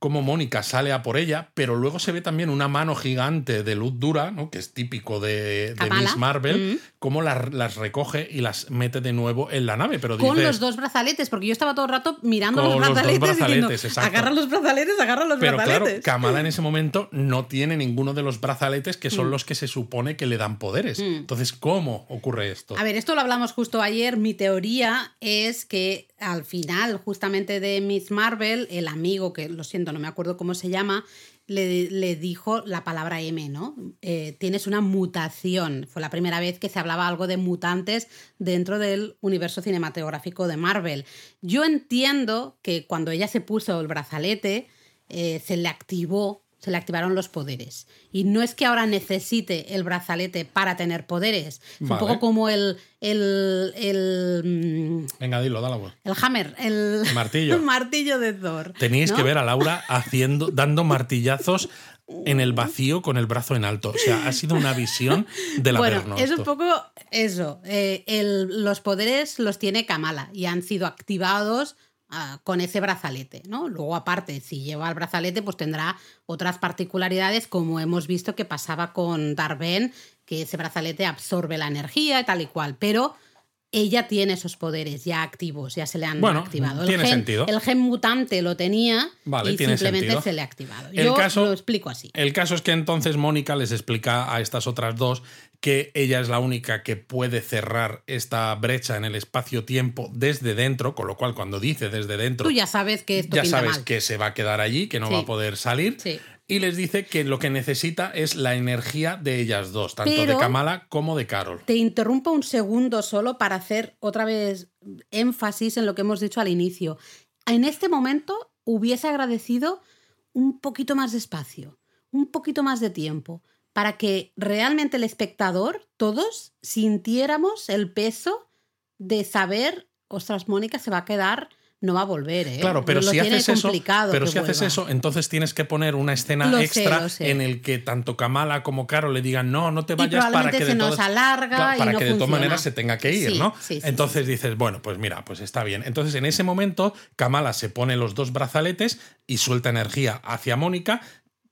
como Mónica sale a por ella, pero luego se ve también una mano gigante de luz dura, ¿no? que es típico de. Miss Marvel, Mm. Cómo las, las recoge y las mete de nuevo en la nave. Pero Con los dos brazaletes, porque yo estaba todo el rato mirando los los dos brazaletes, brazaletes, diciendo, exacto. agarra los brazaletes, agarra los pero claro, brazaletes. Kamala en ese momento no tiene ninguno de los brazaletes que Mm. son los que se supone que le dan poderes. Entonces, ¿cómo ocurre esto? A ver, esto lo hablamos justo ayer. Mi teoría es que al final, justamente de Miss Marvel, el amigo, que lo siento, no me acuerdo cómo se llama, le, dijo la palabra M, ¿no? Eh, tienes una mutación. Fue la primera vez que se hablaba algo de mutantes dentro del universo cinematográfico de Marvel. Yo entiendo que cuando ella se puso el brazalete, eh, se le activó, se le activaron los poderes. Y no es que ahora necesite el brazalete para tener poderes. Es Vale. un poco como el, el, el, mm, Venga, dilo, dale. la el hammer, el Martillo. el martillo de Thor. Teníais ¿no? que ver a Laura haciendo, dando martillazos en el vacío con el brazo en alto. O sea, ha sido una visión de la Bueno, es un poco eso. eh, el- los poderes los tiene Kamala y han sido activados ah, con ese brazalete, ¿no? Luego, aparte, si lleva el brazalete, pues tendrá otras particularidades, como hemos visto que pasaba con Darben, que ese brazalete absorbe la energía y tal y cual. Pero ella tiene esos poderes ya activos, ya se le han Bueno, activado. El tiene gen- sentido. El gen mutante lo tenía Vale, y tiene simplemente sentido. se le ha activado. El Yo caso- lo explico así. El caso es que entonces Mónica les explica a estas otras dos que ella es la única que puede cerrar esta brecha en el espacio-tiempo desde dentro, con lo cual cuando dice desde dentro, Tú ya sabes que esto ya pinta sabes mal. que se va a quedar allí, que no Sí. va a poder salir. Sí. Y les dice que lo que necesita es la energía de ellas dos, tanto de Kamala como de Carol. Te interrumpo un segundo solo para hacer otra vez énfasis en lo que hemos dicho al inicio. En este momento hubiese agradecido un poquito más de espacio, un poquito más de tiempo, para que realmente el espectador, todos, sintiéramos el peso de saber, ostras, Mónica se va a quedar no va a volver, ¿eh? Claro, pero Lo si haces eso, pero si haces eso, entonces tienes que poner una escena Lo extra sé. en el que tanto Kamala como Carol le digan no, no te Y vayas para probablemente que de se nos todas, alarga Claro, y para no que de todas maneras se tenga que ir, Sí, ¿no? sí, sí, entonces dices, bueno, pues mira, pues está bien. Entonces en ese momento Kamala se pone los dos brazaletes y suelta energía hacia Mónica.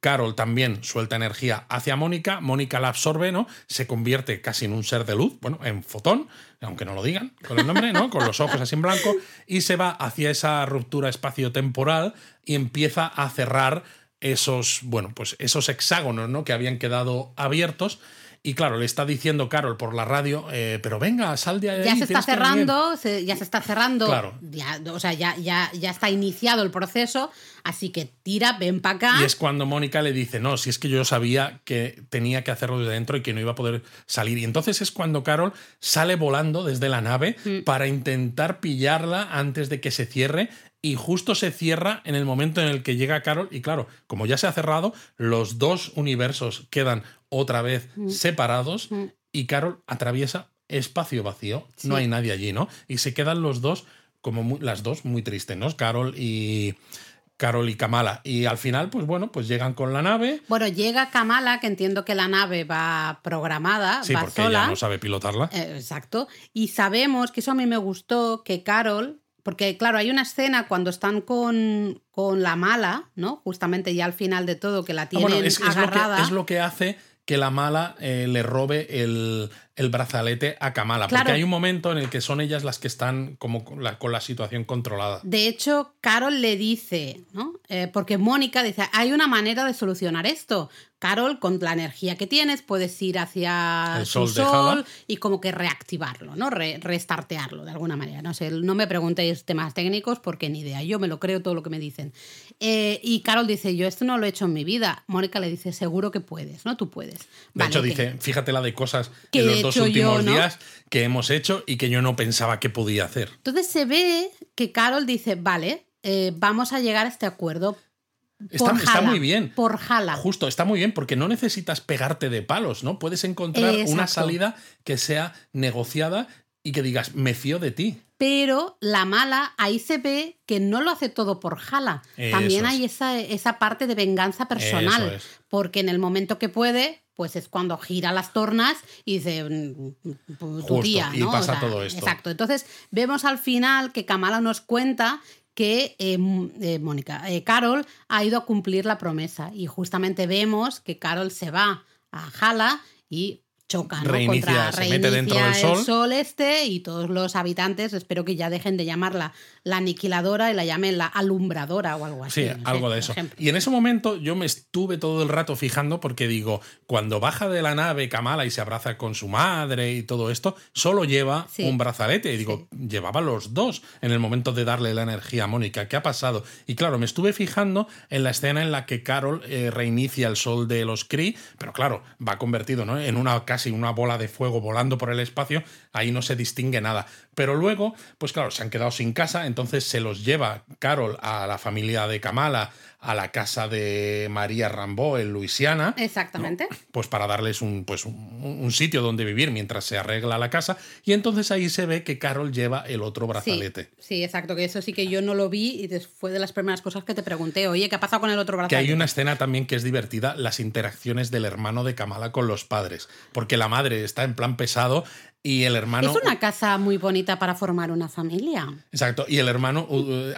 Carol también suelta energía hacia Mónica, Mónica la absorbe, ¿no? Se convierte casi en un ser de luz, bueno, en fotón, aunque no lo digan con el nombre, ¿no? Con los ojos así en blanco, y se va hacia esa ruptura espacio-temporal y empieza a cerrar esos, bueno, pues esos hexágonos, ¿no? Que habían quedado abiertos. Y claro, le está diciendo Carol por la radio, eh, pero venga, sal de ahí. Ya se está tienes que venir". cerrando, se- ya se está cerrando, Claro. ya, o sea, ya, ya, ya está iniciado el proceso, así que tira, ven para acá. Y es cuando Mónica le dice, no, si es que yo sabía que tenía que hacerlo desde dentro y que no iba a poder salir. Y entonces es cuando Carol sale volando desde la nave Mm. para intentar pillarla antes de que se cierre. Y justo se cierra en el momento en el que llega Carol. Y claro, como ya se ha cerrado, los dos universos quedan otra vez Mm. separados. Y Carol atraviesa espacio vacío. No hay nadie allí, ¿no? Y se quedan los dos, como muy- las dos, muy tristes, ¿no? Carol y. Carol y Kamala. Y al final, pues bueno, pues llegan con la nave. Bueno, llega Kamala, que entiendo que la nave va programada, Sí, va porque sola. ella no sabe pilotarla. Eh, exacto. Y sabemos que eso a mí me gustó, que Carol, porque claro, hay una escena cuando están con, con la mala, ¿no? Justamente ya al final de todo, que la Ah, tienen bueno, es, es lo que, agarrada. es lo que hace que la mala eh, le robe el, el brazalete a Kamala. Claro. Porque hay un momento en el que son ellas las que están como con la, con la situación controlada. De hecho, Carol le dice, ¿no? Eh, porque Mónica dice, hay una manera de solucionar esto. Carol, con la energía que tienes, puedes ir hacia El sol y como que reactivarlo, ¿no? Re- restartearlo de alguna manera. No sé, no me preguntéis temas técnicos porque ni idea. Yo me lo creo todo lo que me dicen. Eh, y Carol dice, yo esto no lo he hecho en mi vida. Mónica le dice, seguro que puedes, ¿no? Tú puedes. De Vale, hecho, dice, fíjate la de cosas Que en los dos yo, últimos ¿no? días que hemos hecho y que yo no pensaba que podía hacer. Entonces se ve que Carol dice, vale, eh, vamos a llegar a este acuerdo. Está, muy bien. Por Hala. Justo, está muy bien porque no necesitas pegarte de palos, ¿no? Puedes encontrar una Exacto. salida que sea negociada y que digas, me fío de ti. Pero la mala, ahí se ve que no lo hace todo por jala. Eso También es. hay esa, esa parte de venganza personal. Es. Porque en el momento que puede, pues es cuando gira las tornas y dice mm, tu Justo, tía, y ¿no? pasa todo esto. Exacto. Entonces vemos al final que Kamala nos cuenta que eh, eh, Mónica, eh, Carol ha ido a cumplir la promesa y justamente vemos que Carol se va a Jala y choca, ¿no? Reinicia, Contra, se mete dentro del reinicia sol. el sol este y todos los habitantes espero que ya dejen de llamarla la aniquiladora y la llamen la alumbradora o algo así. Sí, no sé, algo de eso. Y en ese momento yo me estuve todo el rato fijando porque digo, cuando baja de la nave Kamala y se abraza con su madre y todo esto, solo lleva Sí. un brazalete. Y digo, llevaba los dos en el momento de darle la energía a Mónica. ¿Qué ha pasado? Y claro, me estuve fijando en la escena en la que Carol eh, reinicia el sol de los Kree, pero claro, va convertido ¿no? en una casi una bola de fuego volando por el espacio. Ahí no se distingue nada. Pero luego, pues claro, se han quedado sin casa, entonces se los lleva Carol a la familia de Kamala, a la casa de María Rambo en Luisiana. Exactamente. Pues para darles un, pues un, un sitio donde vivir mientras se arregla la casa. Y entonces ahí se ve que Carol lleva el otro Sí, brazalete. sí, exacto, que eso sí que yo no lo vi y fue de las primeras cosas que te pregunté, oye, ¿qué ha pasado con el otro Que brazalete? hay una escena también que es divertida, las interacciones del hermano de Kamala con los padres. Porque la madre está en plan pesado y el hermano... Es una casa muy bonita para formar una familia. Exacto, y el hermano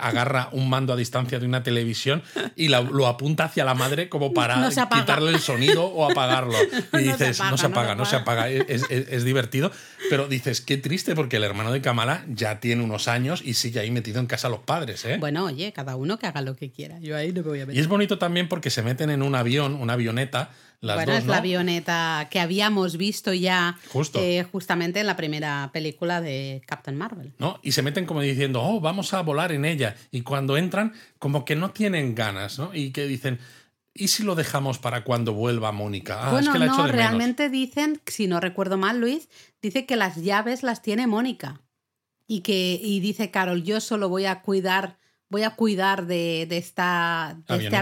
agarra un mando a distancia de una televisión y la- lo apunta hacia la madre como para No quitarle el sonido o apagarlo. Y No se dices, apaga, no se apaga, no se apaga, es, es- es divertido. Pero dices, qué triste porque el hermano de Kamala ya tiene unos años y sigue ahí metido en casa a los padres. ¿eh? Bueno, oye, cada uno que haga lo que quiera. Yo ahí no me voy a Y es bonito también porque se meten en un avión, una avioneta, las bueno, dos, es ¿no? la avioneta que habíamos visto ya Justo. eh, justamente en la primera película de Captain Marvel. ¿no? Y se meten como diciendo, oh, vamos a volar en ella. Y cuando entran, como que no tienen ganas, ¿no? Y que dicen, ¿y si lo dejamos para cuando vuelva Mónica? Ah, bueno, es que la echo no, de menos. realmente dicen, si no recuerdo mal, Luis, dice que las llaves las tiene Mónica. Y que y dice Carol, yo solo voy a cuidar, voy a cuidar de, de esta, de este ¿eh?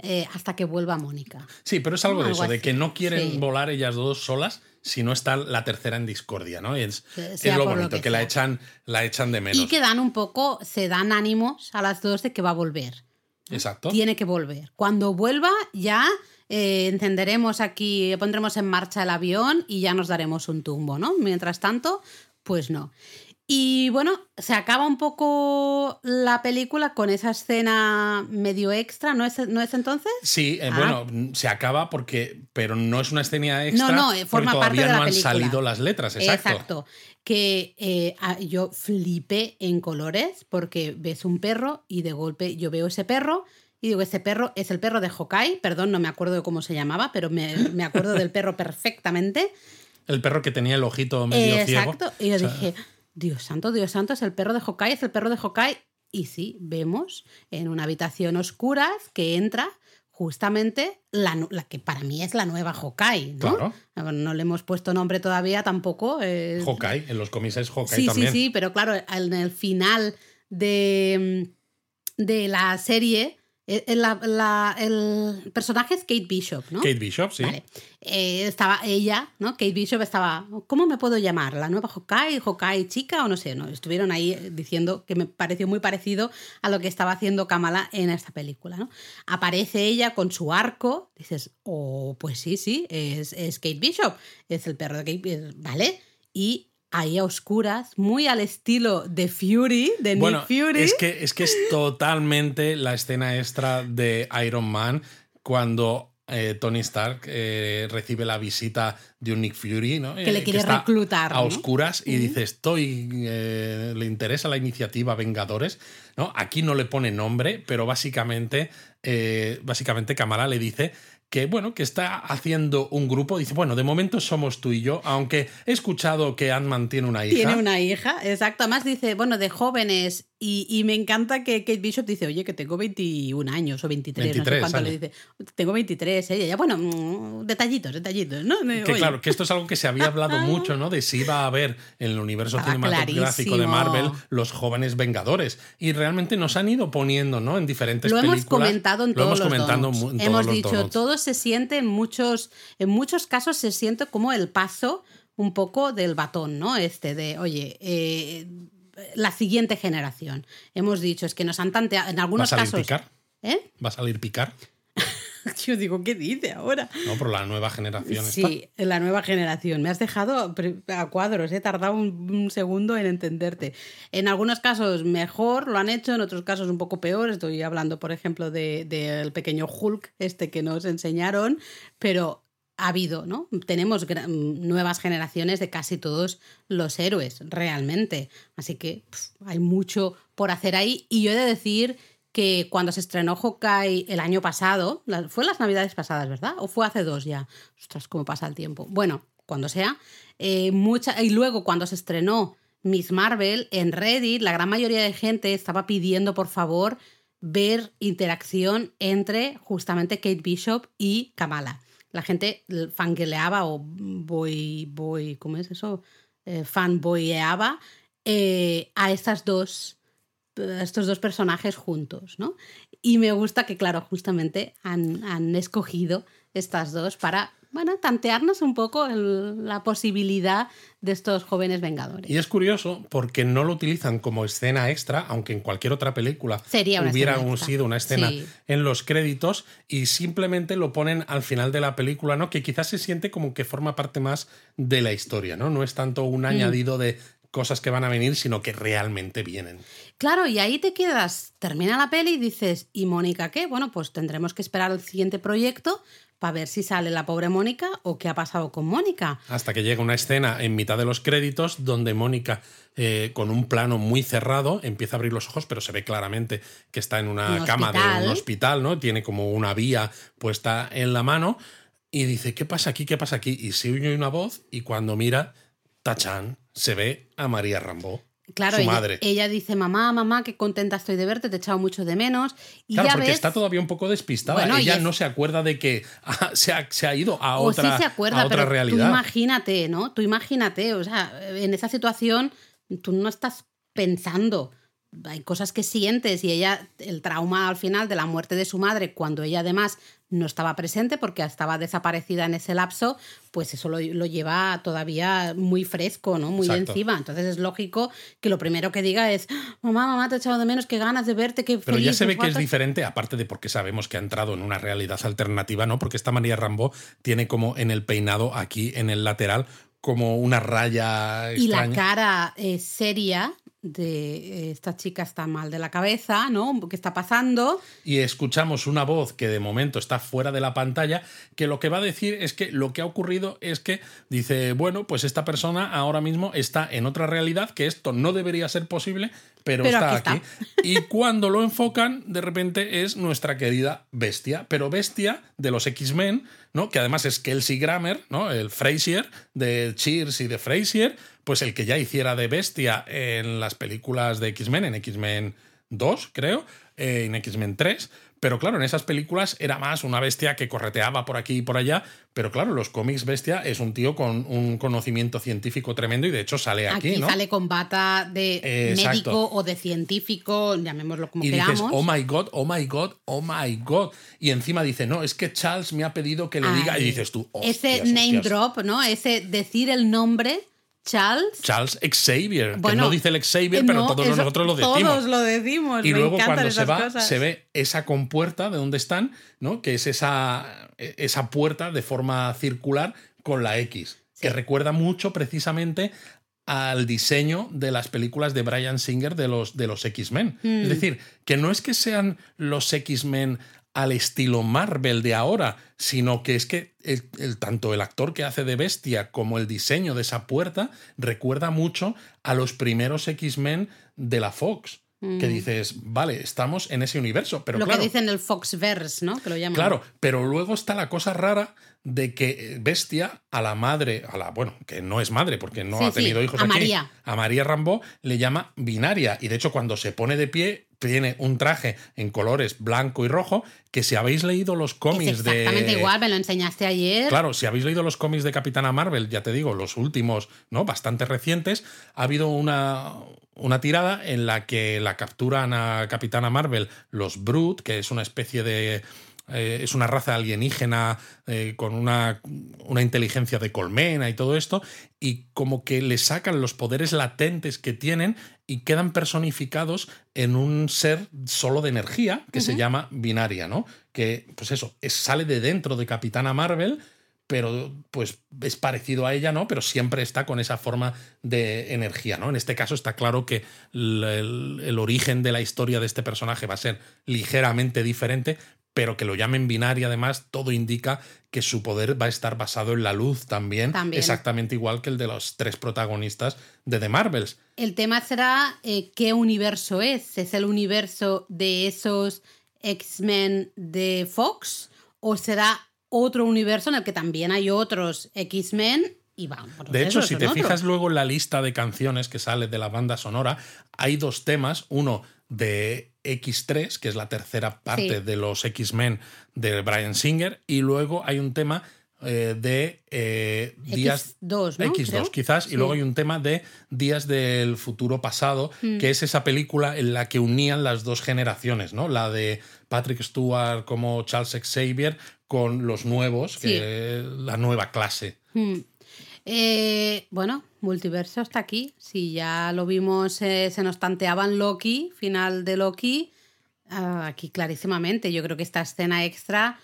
Eh, hasta que vuelva Mónica. Sí, pero es algo de algo eso, de que no quieren Sí. volar ellas dos solas, si no está la tercera en discordia, ¿no? Es, lo bonito, que que, la, echan, la echan de menos. Y que dan un poco, se dan ánimos a las dos de que va a volver. Exacto. Tiene que volver. Cuando vuelva, ya eh, encenderemos aquí, pondremos en marcha el avión y ya nos daremos un tumbo, ¿no? Mientras tanto, pues no. Y bueno, se acaba un poco la película con esa escena medio extra, ¿no es, ¿no es entonces? Sí, eh, Ah. bueno, se acaba porque. Pero no es una escena extra. No, no, eh, forma porque parte todavía de la no han película. salido las letras, exacto. Que eh, ah, yo flipé en colores porque ves un perro y de golpe yo veo ese perro y digo, ese perro es el perro de Hokai, perdón, no me acuerdo de cómo se llamaba, pero me, me acuerdo del perro perfectamente. El perro que tenía el ojito medio Eh, ciego. exacto. Y yo O sea, dije, Dios santo, Dios santo, es el perro de Hokai, es el perro de Hokai. Y sí, vemos en una habitación oscura que entra justamente la, que para mí es la nueva Hokai, ¿no? Claro. Bueno, No le hemos puesto nombre todavía tampoco. eh, Hawkeye, en los cómics es Hawkeye sí, también. sí, sí, pero claro, en el final de, de la serie, la- la- el personaje es Kate Bishop, ¿no? Kate Bishop, sí. Vale. Eh, estaba ella, ¿no? Kate Bishop estaba, ¿cómo me puedo llamar? ¿La nueva Hawkeye? ¿Hawkeye chica? O no sé, ¿no? Estuvieron ahí eh, diciendo que me pareció muy parecido a lo que estaba haciendo Kamala en esta película, ¿no? Aparece ella con su arco, dices, oh, pues sí, sí, es, es Kate Bishop, es el perro de Kate Bishop, ¿vale? Y ahí a oscuras, muy al estilo de Fury, de Bueno, Nick Fury. es que, es que es totalmente la escena extra de Iron Man cuando eh, Tony Stark eh, recibe la visita de un Nick Fury, ¿no? Que le Eh, quiere está reclutar, A ¿no? oscuras y dice, estoy, eh, le interesa la iniciativa Vengadores, ¿no? Aquí no le pone nombre, pero básicamente, básicamente Kamala le dice que bueno, que está haciendo un grupo, dice, bueno, de momento somos tú y yo, aunque he escuchado que Ant-Man tiene una hija. Tiene una hija, exacto. Además dice, bueno, de jóvenes. Y, y me encanta que Kate Bishop dice, oye, que tengo 21 años o 23, no sé 23 cuánto le dice. Tengo 23, ella. Ya, bueno, mm, detallitos, detallitos, ¿no? Que Oye, claro, que esto es algo que se había hablado mucho, ¿no? De si iba a haber en el universo Estaba cinematográfico de. Marvel los jóvenes Vengadores. Y realmente nos han ido poniendo, ¿no? En diferentes Lo hemos comentado en Lo todos hemos los comentado en Hemos todos dicho, todo se siente en muchos, en muchos casos se siente como el paso un poco del batón, ¿no? Este de, oye, eh, la siguiente generación. Hemos dicho, es que nos han tanteado, en ¿Va a algunos salir casos... picar? ¿Eh? ¿Va a salir picar? Yo digo, ¿qué dice ahora? No, por la nueva generación. Sí, la nueva generación. Me has dejado a cuadros, he tardado un, un segundo en entenderte. En algunos casos mejor lo han hecho, en otros casos un poco peor. Estoy hablando, por ejemplo, del de, del pequeño Hulk, este que nos enseñaron, pero ha habido, ¿no? Tenemos nuevas generaciones de casi todos los héroes, realmente. Así que hay mucho por hacer ahí. Y yo he de decir que cuando se estrenó Hawkeye el año pasado, fue las navidades pasadas, ¿verdad? ¿O fue hace dos ya? Ostras, cómo pasa el tiempo. Bueno, cuando sea. eh, mucha, y luego cuando se estrenó Miss Marvel en Reddit, la gran mayoría de gente estaba pidiendo, por favor, ver interacción entre justamente Kate Bishop y Kamala. La gente fangirleaba o boy, boy, ¿cómo es eso? Eh, fanboyeaba eh, a estas dos a estos dos personajes juntos, ¿no? Y me gusta que, claro, justamente han, han escogido estas dos para, bueno, tantearnos un poco el- la posibilidad de estos jóvenes vengadores. Y es curioso porque no lo utilizan como escena extra, aunque en cualquier otra película Sería hubiera extra. sido una escena Sí. en los créditos y simplemente lo ponen al final de la película, ¿no? Que quizás se siente como que forma parte más de la historia, ¿no? No es tanto un Mm. añadido de cosas que van a venir, sino que realmente vienen. Claro, y ahí te quedas, termina la peli y dices, ¿y Mónica qué? Bueno, pues tendremos que esperar al siguiente proyecto para ver si sale la pobre Mónica o qué ha pasado con Mónica. Hasta que llega una escena en mitad de los créditos donde Mónica, eh, con un plano muy cerrado, empieza a abrir los ojos, pero se ve claramente que está en una Un cama de un hospital, ¿no? Tiene como una vía puesta en la mano y dice, ¿qué pasa aquí? ¿Qué pasa aquí? Y se oye una voz y cuando mira, tachan, se ve a María Rambó. Claro, su ella, madre. ella dice, mamá, mamá, qué contenta estoy de verte, te he echado mucho de menos. Y Claro, ya porque ves, está todavía un poco despistada. Bueno, Ella es- no se acuerda de que ah, se, ha, se ha ido a o otra, sí se acuerda, a otra pero realidad. tú imagínate, ¿no? Tú imagínate, o sea, en esa situación tú no estás pensando hay cosas que sientes y ella, el trauma al final de la muerte de su madre, cuando ella además no estaba presente porque estaba desaparecida en ese lapso, pues eso lo, lleva todavía muy fresco, ¿no? Muy encima. Entonces es lógico que lo primero que diga es, mamá, mamá, te he echado de menos, qué ganas de verte, qué Pero ya se ve que es diferente, aparte de porque sabemos que ha entrado en una realidad alternativa, ¿no? Porque esta María Rambo tiene como en el peinado aquí, en el lateral, como una raya Y la cara eh, seria de eh, esta chica está mal de la cabeza, ¿no? ¿Qué está pasando? Y escuchamos una voz que de momento está fuera de la pantalla, que lo que va a decir es que lo que ha ocurrido es que dice, bueno, pues esta persona ahora mismo está en otra realidad, que esto no debería ser posible, pero, está aquí. Y cuando lo enfocan, de repente es nuestra querida Bestia, pero Bestia de los X-Men, ¿no? Que además es Kelsey Grammer, ¿no? El Frasier de Cheers y de Frasier pues el que ya hiciera de bestia en las películas de X-Men, en X-Men 2, creo, eh, en X-Men 3. Pero claro, en esas películas era más una bestia que correteaba por aquí y por allá. Pero claro, los cómics bestia es un tío con un conocimiento científico tremendo y de hecho sale aquí. Aquí sale con bata de médico o de científico, llamémoslo como y queramos. Dices, oh my god, oh my god, oh my god. Y encima dice, no, es que Charles me ha pedido que le diga. Y dices tú, Ese name drop, ¿no? Ese decir el nombre Charles. Charles Xavier. que no dice el Xavier, pero todos nosotros lo decimos. Todos lo decimos. Y luego cuando se va, se ve esa compuerta de donde están, ¿no? Que es esa, esa puerta de forma circular con la X. Que recuerda mucho precisamente al diseño de las películas de Brian Singer de los, de los X-Men. Es mm. decir, que no es que sean los X-Men al estilo Marvel de ahora, sino que es que el, tanto el actor que hace de bestia como el diseño de esa puerta recuerda mucho a los primeros X-Men de la Fox. Que mm. dices, vale, estamos en ese universo. Pero lo que dicen el Foxverse, ¿no? Que lo llaman. Claro, pero luego está la cosa rara de que Bestia a la madre, a la, bueno, que no es madre porque no ha tenido hijos a aquí, María. a María Rambo le llama binaria. Y de hecho, cuando se pone de pie, tiene un traje en colores blanco y rojo, que si habéis leído los cómics de... Exactamente igual, me lo enseñaste ayer. Claro, si habéis leído los cómics de Capitana Marvel, ya te digo, los últimos, ¿no? Bastante recientes, ha habido una, una tirada en la que la capturan a Capitana Marvel los Brute, que es una especie de eh, es una raza alienígena eh, con una, una, inteligencia de colmena y todo esto, y como que le sacan los poderes latentes que tienen y quedan personificados en un ser solo de energía que se llama binaria, ¿no? Que, pues eso, sale de dentro de Capitana Marvel, pero pues es parecido a ella, ¿no? Pero siempre está con esa forma de energía, ¿no? En este caso está claro que el, origen de la historia de este personaje va a ser ligeramente diferente, pero que lo llamen binaria, además, todo indica que su poder va a estar basado en la luz también, exactamente igual que el de los tres protagonistas de The Marvels. El tema será eh, qué universo es. ¿Es el universo de esos X-Men de Fox? ¿O será otro universo en el que también hay otros X-Men y van. De hecho, si te fijas luego en la lista de canciones que sale de la banda sonora, hay dos temas. Uno de X3, que es la tercera parte de los X-Men de Brian Singer, y luego hay un tema eh, de eh, días X2, X2 quizás y luego hay un tema de días del futuro pasado mm. que es esa película en la que unían las dos generaciones no la de Patrick Stewart como Charles Xavier con los nuevos que la nueva clase. Mm. Eh, bueno multiverso hasta aquí si ya lo vimos se nos tanteaban Loki final de Loki ah, aquí clarísimamente yo creo que esta escena extra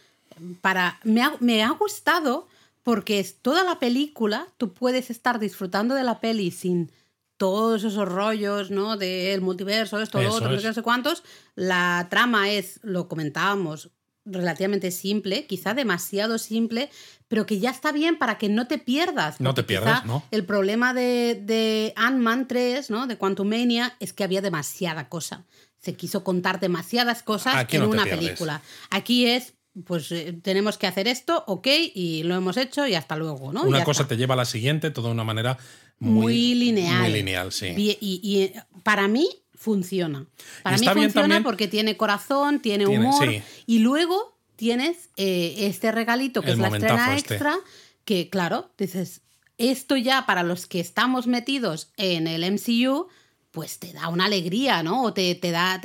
para. Me ha, me ha gustado porque es toda la película, tú puedes estar disfrutando de la peli sin todos esos rollos, ¿no? Del multiverso, esto, lo otro, no sé cuántos. La trama es, lo comentábamos, relativamente simple, quizá demasiado simple, pero que ya está bien para que no te pierdas. No te pierdas, ¿no? El problema de, de Ant-Man 3, ¿no? De Quantum Mania, es que había demasiada cosa. Se quiso contar demasiadas cosas en una película. Aquí es pues eh, tenemos que hacer esto, ok, y lo hemos hecho y hasta luego, ¿no? Una cosa te lleva a la siguiente, todo de una manera muy, lineal. Muy lineal, sí. Y, eh, para mí funciona. Para mí funciona porque tiene corazón, tiene humor y luego tienes eh, este regalito que es la estrena este. extra, que claro, dices, esto ya para los que estamos metidos en el MCU pues te da una alegría, ¿no? O te, te da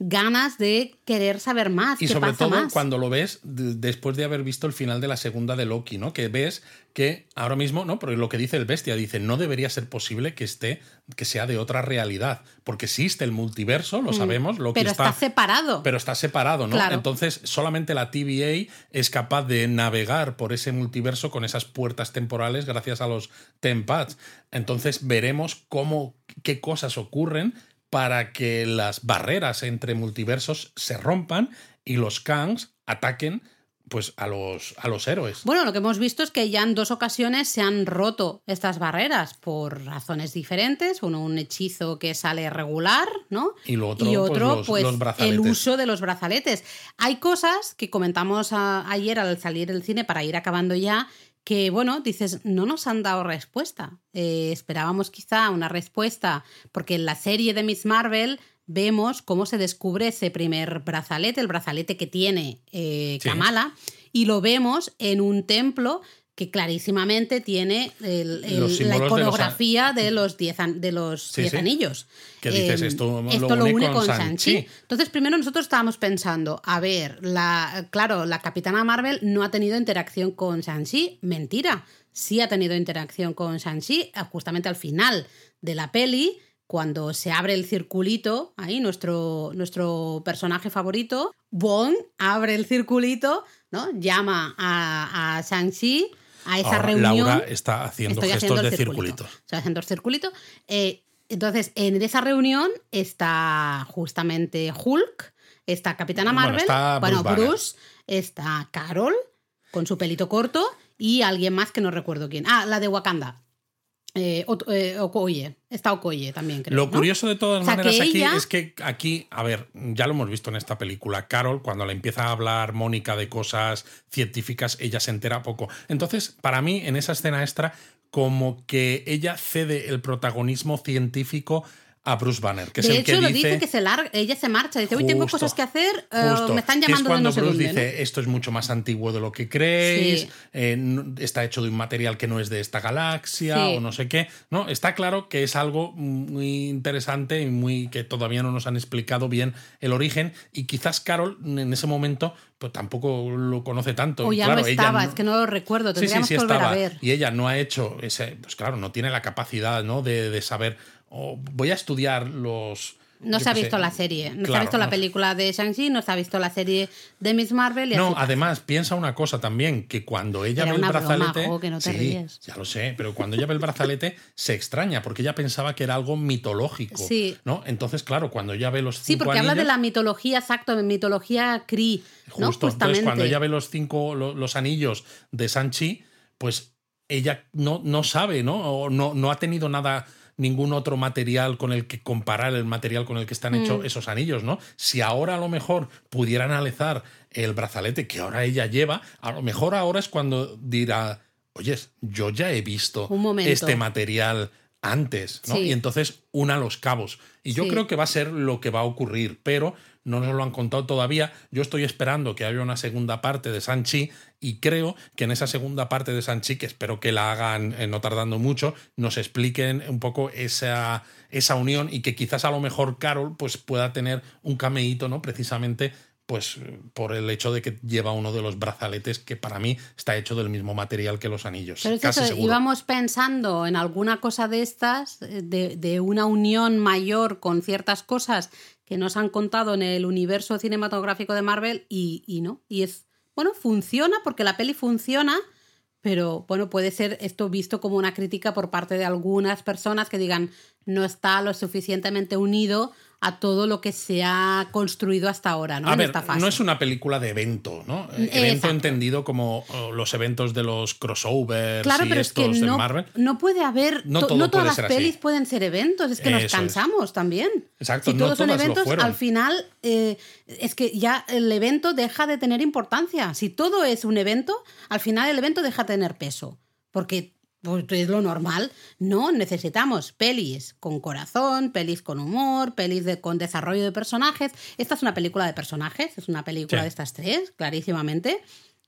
ganas de querer saber más. Y sobre pasa todo más? cuando lo ves después de haber visto el final de la segunda de Loki, ¿no? Que ves que ahora mismo, ¿no? Pero lo que dice el bestia, dice, no debería ser posible que esté, que sea de otra realidad. Porque existe el multiverso, lo Mm, sabemos. Loki pero está, separado. Pero está separado, ¿no? Claro. Entonces, solamente la TVA es capaz de navegar por ese multiverso con esas puertas temporales gracias a los Tempads. Entonces, veremos cómo, qué cosas ocurren para que las barreras entre multiversos se rompan y los Kangs ataquen pues a los, a los héroes. Bueno, lo que hemos visto es que ya en dos ocasiones se han roto estas barreras por razones diferentes. Uno, un hechizo que sale regular, ¿no? Y lo otro, y pues, los- pues, los el uso de los brazaletes. Hay cosas que comentamos a- ayer al salir del cine para ir acabando ya, que bueno, dices, no nos han dado respuesta. Eh, esperábamos quizá una respuesta, porque en la serie de Miss Marvel vemos cómo se descubre ese primer brazalete, el brazalete que tiene eh, Sí. Kamala, y lo vemos en un templo que clarísimamente tiene el- el- Los la iconografía de los diez, an- de los Sí, diez sí. anillos. Que dices, Eh, esto lo esto lo une une con con Shang-Chi. Shang-Chi. Entonces, primero nosotros estábamos pensando, a ver, la, claro, la Capitana Marvel no ha tenido interacción con Shang-Chi. Mentira. Sí ha tenido interacción con Shang-Chi eh, justamente al final de la peli, cuando se abre el circulito, ahí nuestro, nuestro personaje favorito, Wong, abre el circulito, ¿no? Llama a, a Shang-Chi a esa Ahora, reunión. Laura está haciendo Estoy gestos haciendo de circulito. circulito. Estoy haciendo el circulito. Eh, entonces, en esa reunión está justamente Hulk, está Capitana Bueno, Marvel, está Bruce bueno. Bruce, está Carol con su pelito corto y alguien más que no recuerdo quién. Ah, la de Wakanda. Eh, eh, Okoye. Está Okoye también, creo. Lo ¿no? curioso de todas O sea, maneras aquí ella- es que aquí, a ver, ya lo hemos visto en esta película, Carol, cuando le empieza a hablar Mónica de cosas científicas, ella se entera poco. Entonces, para mí, en esa escena extra, como que ella cede el protagonismo científico a Bruce Banner, que es de el hecho, que lo dice... que se larga, ella se marcha, dice, uy, tengo cosas que hacer, eh, me están que llamando es cuando de no sé Bruce dónde, ¿no? dice esto es mucho más antiguo de lo que creéis, Sí. eh, está hecho de un material que no es de esta galaxia Sí. o no sé qué. No, está claro que es algo muy interesante y muy que todavía no nos han explicado bien el origen y quizás Carol en ese momento pues tampoco lo conoce tanto. O ya claro, no ella estaba, no- es que no lo recuerdo, Sí, sí, sí que volver estaba. a ver. Y ella no ha hecho ese, pues claro, no tiene la capacidad, ¿no? De, de saber. O voy a estudiar los. No se ha sé. visto la serie, no se ha visto la no- película de Shang-Chi, no se ha visto la serie de Miss Marvel y No, pasa. además, piensa una cosa también, que cuando ella Era ve el una broma, brazalete. Jo, que no te sí, ríes. ya lo sé, pero cuando ella ve el brazalete se extraña, porque ella pensaba que era algo mitológico. Sí. ¿no? Entonces, claro, cuando ella ve los Sí, cinco porque habla de la mitología, exacto, de mitología Kree, ¿no? Justo, entonces Justamente. cuando ella ve los cinco, lo- los, anillos de Sanchi, pues ella no, no sabe, ¿no? O no, no ha tenido nada, ningún otro material con el que comparar el material con el que están Mm. hechos esos anillos, ¿no? Si ahora a lo mejor pudieran analizar el brazalete que ahora ella lleva, a lo mejor ahora es cuando dirá, oye, yo ya he visto este material antes, ¿no? Sí. Y entonces una los cabos. Y yo Sí. creo que va a ser lo que va a ocurrir, pero no nos lo han contado todavía. Yo estoy esperando que haya una segunda parte de Sanchi y creo que en esa segunda parte de Sanchi, que espero que la hagan eh, no tardando mucho, nos expliquen un poco esa, esa unión y que quizás a lo mejor Carol pues, pueda tener un cameíto, ¿no? Precisamente pues por el hecho de que lleva uno de los brazaletes que para mí está hecho del mismo material que los anillos. Pero es casi eso, íbamos pensando en alguna cosa de estas, eh, de, de una unión mayor con ciertas cosas que nos han contado en el universo cinematográfico de Marvel y, y no. Y es, bueno, funciona porque la peli funciona, pero bueno, puede ser esto visto como una crítica por parte de algunas personas que digan no está lo suficientemente unido a todo lo que se ha construido hasta ahora, ¿no? A en ver, esta fase. no es una película de evento, ¿no? Eh, Exacto. Evento entendido como oh, los eventos de los crossovers Claro, y pero es que estos de no, Marvel. no puede haber. No to- todo no todas las así. pelis pueden ser eventos, es que nos es. cansamos también. Exacto, si no todos son todas eventos, al final eh, es que ya el evento deja de tener importancia. Si todo es un evento, al final el evento deja de tener peso. Porque pues, es lo normal. No, necesitamos pelis con corazón, pelis con humor, pelis de- con desarrollo de personajes. Esta es una película de personajes, es una película Sí. de estas tres, clarísimamente.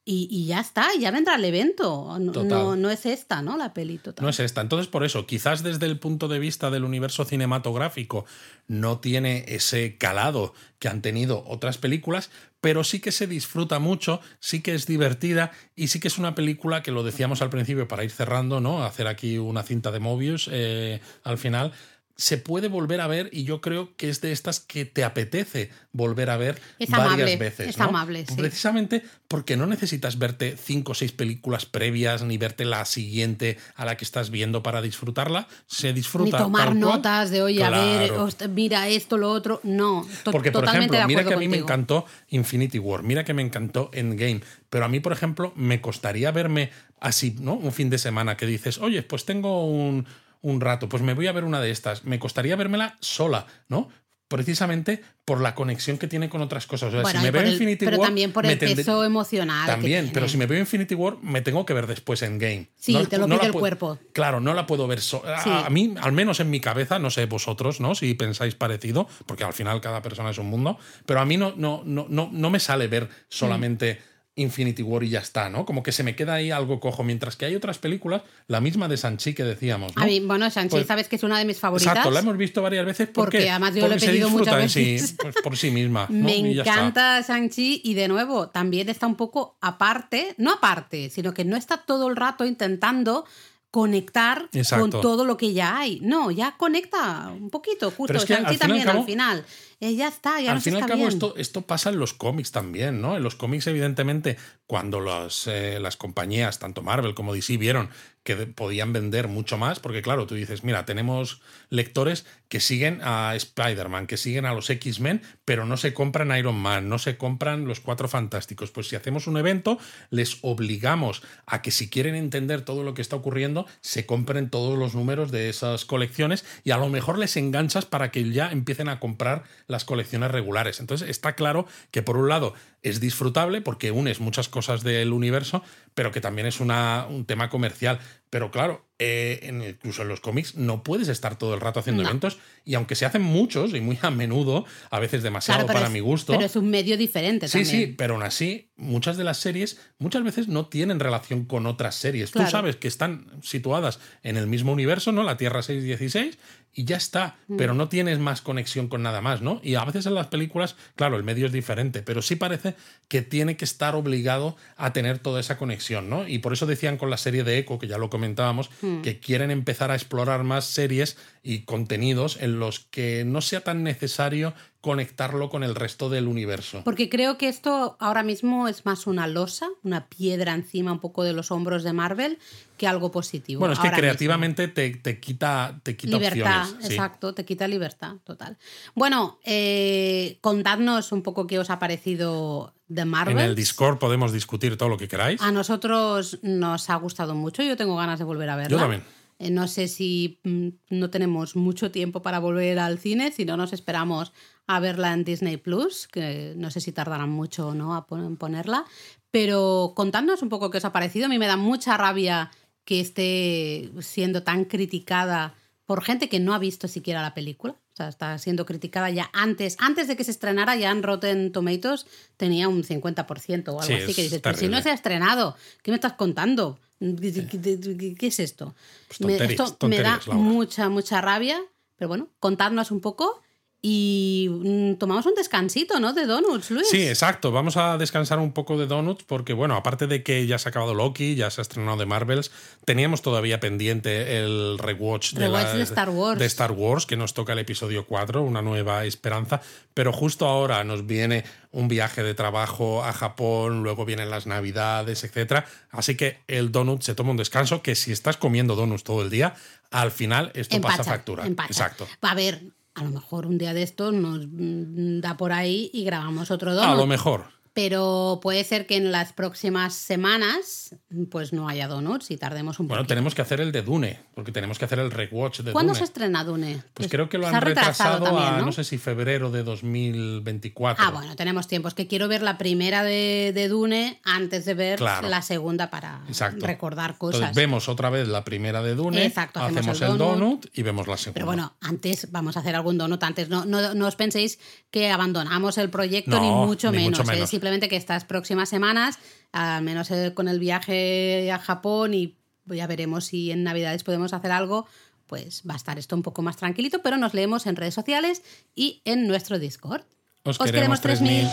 y, y ya está, ya vendrá el evento. No, no, no es esta, ¿no? La peli total. No es esta. Entonces, por eso, quizás desde el punto de vista del universo cinematográfico no tiene ese calado que han tenido otras películas, pero sí que se disfruta mucho, sí que es divertida y sí que es una película que lo decíamos al principio para ir cerrando, ¿no? Hacer aquí una cinta de Mobius eh, al final. Se puede volver a ver y yo creo que es de estas que te apetece volver a ver Es varias amable, veces. es ¿no? amable, sí. Precisamente porque no necesitas verte cinco o seis películas previas ni verte la siguiente a la que estás viendo para disfrutarla. Se Ni disfruta. tomar tal cual. notas de, oye, a ver, Claro. host- mira esto, lo otro. No, to- Porque, por totalmente ejemplo, mira que a mí me encantó Infinity War, mira que me encantó Endgame, pero a mí, por ejemplo, me costaría verme así, ¿no? Un fin de semana que dices, oye, pues tengo un, un rato, pues me voy a ver una de estas. Me costaría vérmela sola, ¿no? Precisamente por la conexión que tiene con otras cosas. O sea, Bueno, si me veo el- Infinity pero War. también por el peso emocional. que También, pero si me veo Infinity War, me tengo que ver después Endgame. Sí, la- te lo pide el puedo- cuerpo. Claro, no la puedo ver sola. Sí. A, a mí, al menos en mi cabeza, no sé vosotros, ¿no? Si pensáis parecido, porque al final cada persona es un mundo, pero a mí no, no, no, no, no me sale ver solamente Infinity War y ya está, ¿no? Como que se me queda ahí algo cojo, mientras que hay otras películas, la misma de Sanchi que decíamos, ¿no? A mí, bueno, Shang-Chi, Pues- sabes que es una de mis favoritas. Exacto, la hemos visto varias veces porque, Porque además yo lo he pedido muchas sí, veces. pues, por sí misma. ¿no? Me Y encanta Shang-Chi y de nuevo también está un poco aparte, no aparte, sino que no está todo el rato intentando conectar Exacto. con todo lo que ya hay. No, ya conecta un poquito, justo. Es que al al también cabo- al final. Ya está, ya al fin y al cabo, bien. esto, esto pasa en los cómics también, ¿no? En los cómics, evidentemente, cuando las, eh, las compañías, tanto Marvel como DC, vieron que podían vender mucho más, porque claro, tú dices, mira, tenemos lectores que siguen a Spider-Man, que siguen a los X-Men, pero no se compran Iron Man, no se compran los Cuatro Fantásticos. Pues si hacemos un evento, les obligamos a que si quieren entender todo lo que está ocurriendo, se compren todos los números de esas colecciones y a lo mejor les enganchas para que ya empiecen a comprar las colecciones regulares. Entonces está claro que por un lado es disfrutable porque unes muchas cosas del universo, pero que también es una, un tema comercial. Pero claro, eh, en, incluso en los cómics no puedes estar todo el rato haciendo No. eventos y aunque se hacen muchos y muy a menudo, a veces demasiado Claro, para es- mi gusto. Pero es un medio diferente Sí, también. sí, pero aún así, muchas de las series muchas veces no tienen relación con otras series. Claro. Tú sabes que están situadas en el mismo universo, ¿no? La Tierra 616, y ya está, Mm. pero no tienes más conexión con nada más, ¿no? Y a veces en las películas, claro, el medio es diferente, pero sí parece que tiene que estar obligado a tener toda esa conexión, ¿no? Y por eso decían con la serie de Echo, que ya lo comentábamos, Mm. que quieren empezar a explorar más series y contenidos en los que no sea tan necesario conectarlo con el resto del universo. Porque creo que esto ahora mismo es más una losa, una piedra encima un poco de los hombros de Marvel, que algo positivo. Bueno, es que creativamente te, te quita, te quita libertad, opciones. sí. exacto, te quita libertad, total. Bueno, eh, contadnos un poco qué os ha parecido de Marvel. En el Discord podemos discutir todo lo que queráis. A nosotros nos ha gustado mucho, yo tengo ganas de volver a verla. Yo también. Eh, No sé si mm, no tenemos mucho tiempo para volver al cine, si no nos esperamos a verla en Disney Plus, que no sé si tardarán mucho o no en ponerla. Pero contadnos un poco qué os ha parecido. A mí me da mucha rabia que esté siendo tan criticada por gente que no ha visto siquiera la película. O sea, está siendo criticada ya antes, antes de que se estrenara, ya en Rotten Tomatoes tenía un 50% o algo Sí, así, que es dices, pero si no se ha estrenado, ¿qué me estás contando? ¿Qué, qué- qué- qué es esto? Pues Me- tonterías, esto me da Laura. mucha, mucha rabia, pero bueno, contadnos un poco y mm, tomamos un descansito, ¿no? De donuts, Luis. Sí, exacto. Vamos a descansar un poco de Donuts porque, bueno, aparte de que ya se ha acabado Loki, ya se ha estrenado de Marvels, teníamos todavía pendiente el rewatch, de, Rewatch la- de Star Wars. de Star Wars, que nos toca el episodio 4, Una nueva esperanza. Pero justo ahora nos viene un viaje de trabajo a Japón, luego vienen las navidades, etcétera. Así que el donut se toma un descanso que si estás comiendo donuts todo el día, al final esto Empacha, pasa factura. empacha. Exacto. Va a ver, a lo mejor un día de estos nos mm, da por ahí y grabamos otro A donut. lo mejor. Pero puede ser que en las próximas semanas pues no haya donuts y tardemos un Bueno, poco. tenemos que hacer el de Dune, porque tenemos que hacer el rewatch de ¿Cuándo Dune. se estrena Dune? Pues creo que lo han retrasado, también, a ¿no? no sé si febrero de 2024. Ah, bueno, tenemos tiempo. Es que quiero ver la primera de, de Dune antes de ver Claro. la segunda para Exacto. recordar cosas. Entonces vemos otra vez la primera de Dune, Exacto, hacemos hacemos el el donut. donut y vemos la segunda. Pero bueno, antes vamos a hacer algún donut antes. No, no, no os penséis que abandonamos el proyecto, No, ni mucho ni menos. mucho ¿eh? Simplemente que estas próximas semanas, al menos eh, con el viaje a Japón y ya veremos si en Navidades podemos hacer algo, pues va a estar esto un poco más tranquilito, pero nos leemos en redes sociales y en nuestro Discord. Os, queremos 3000.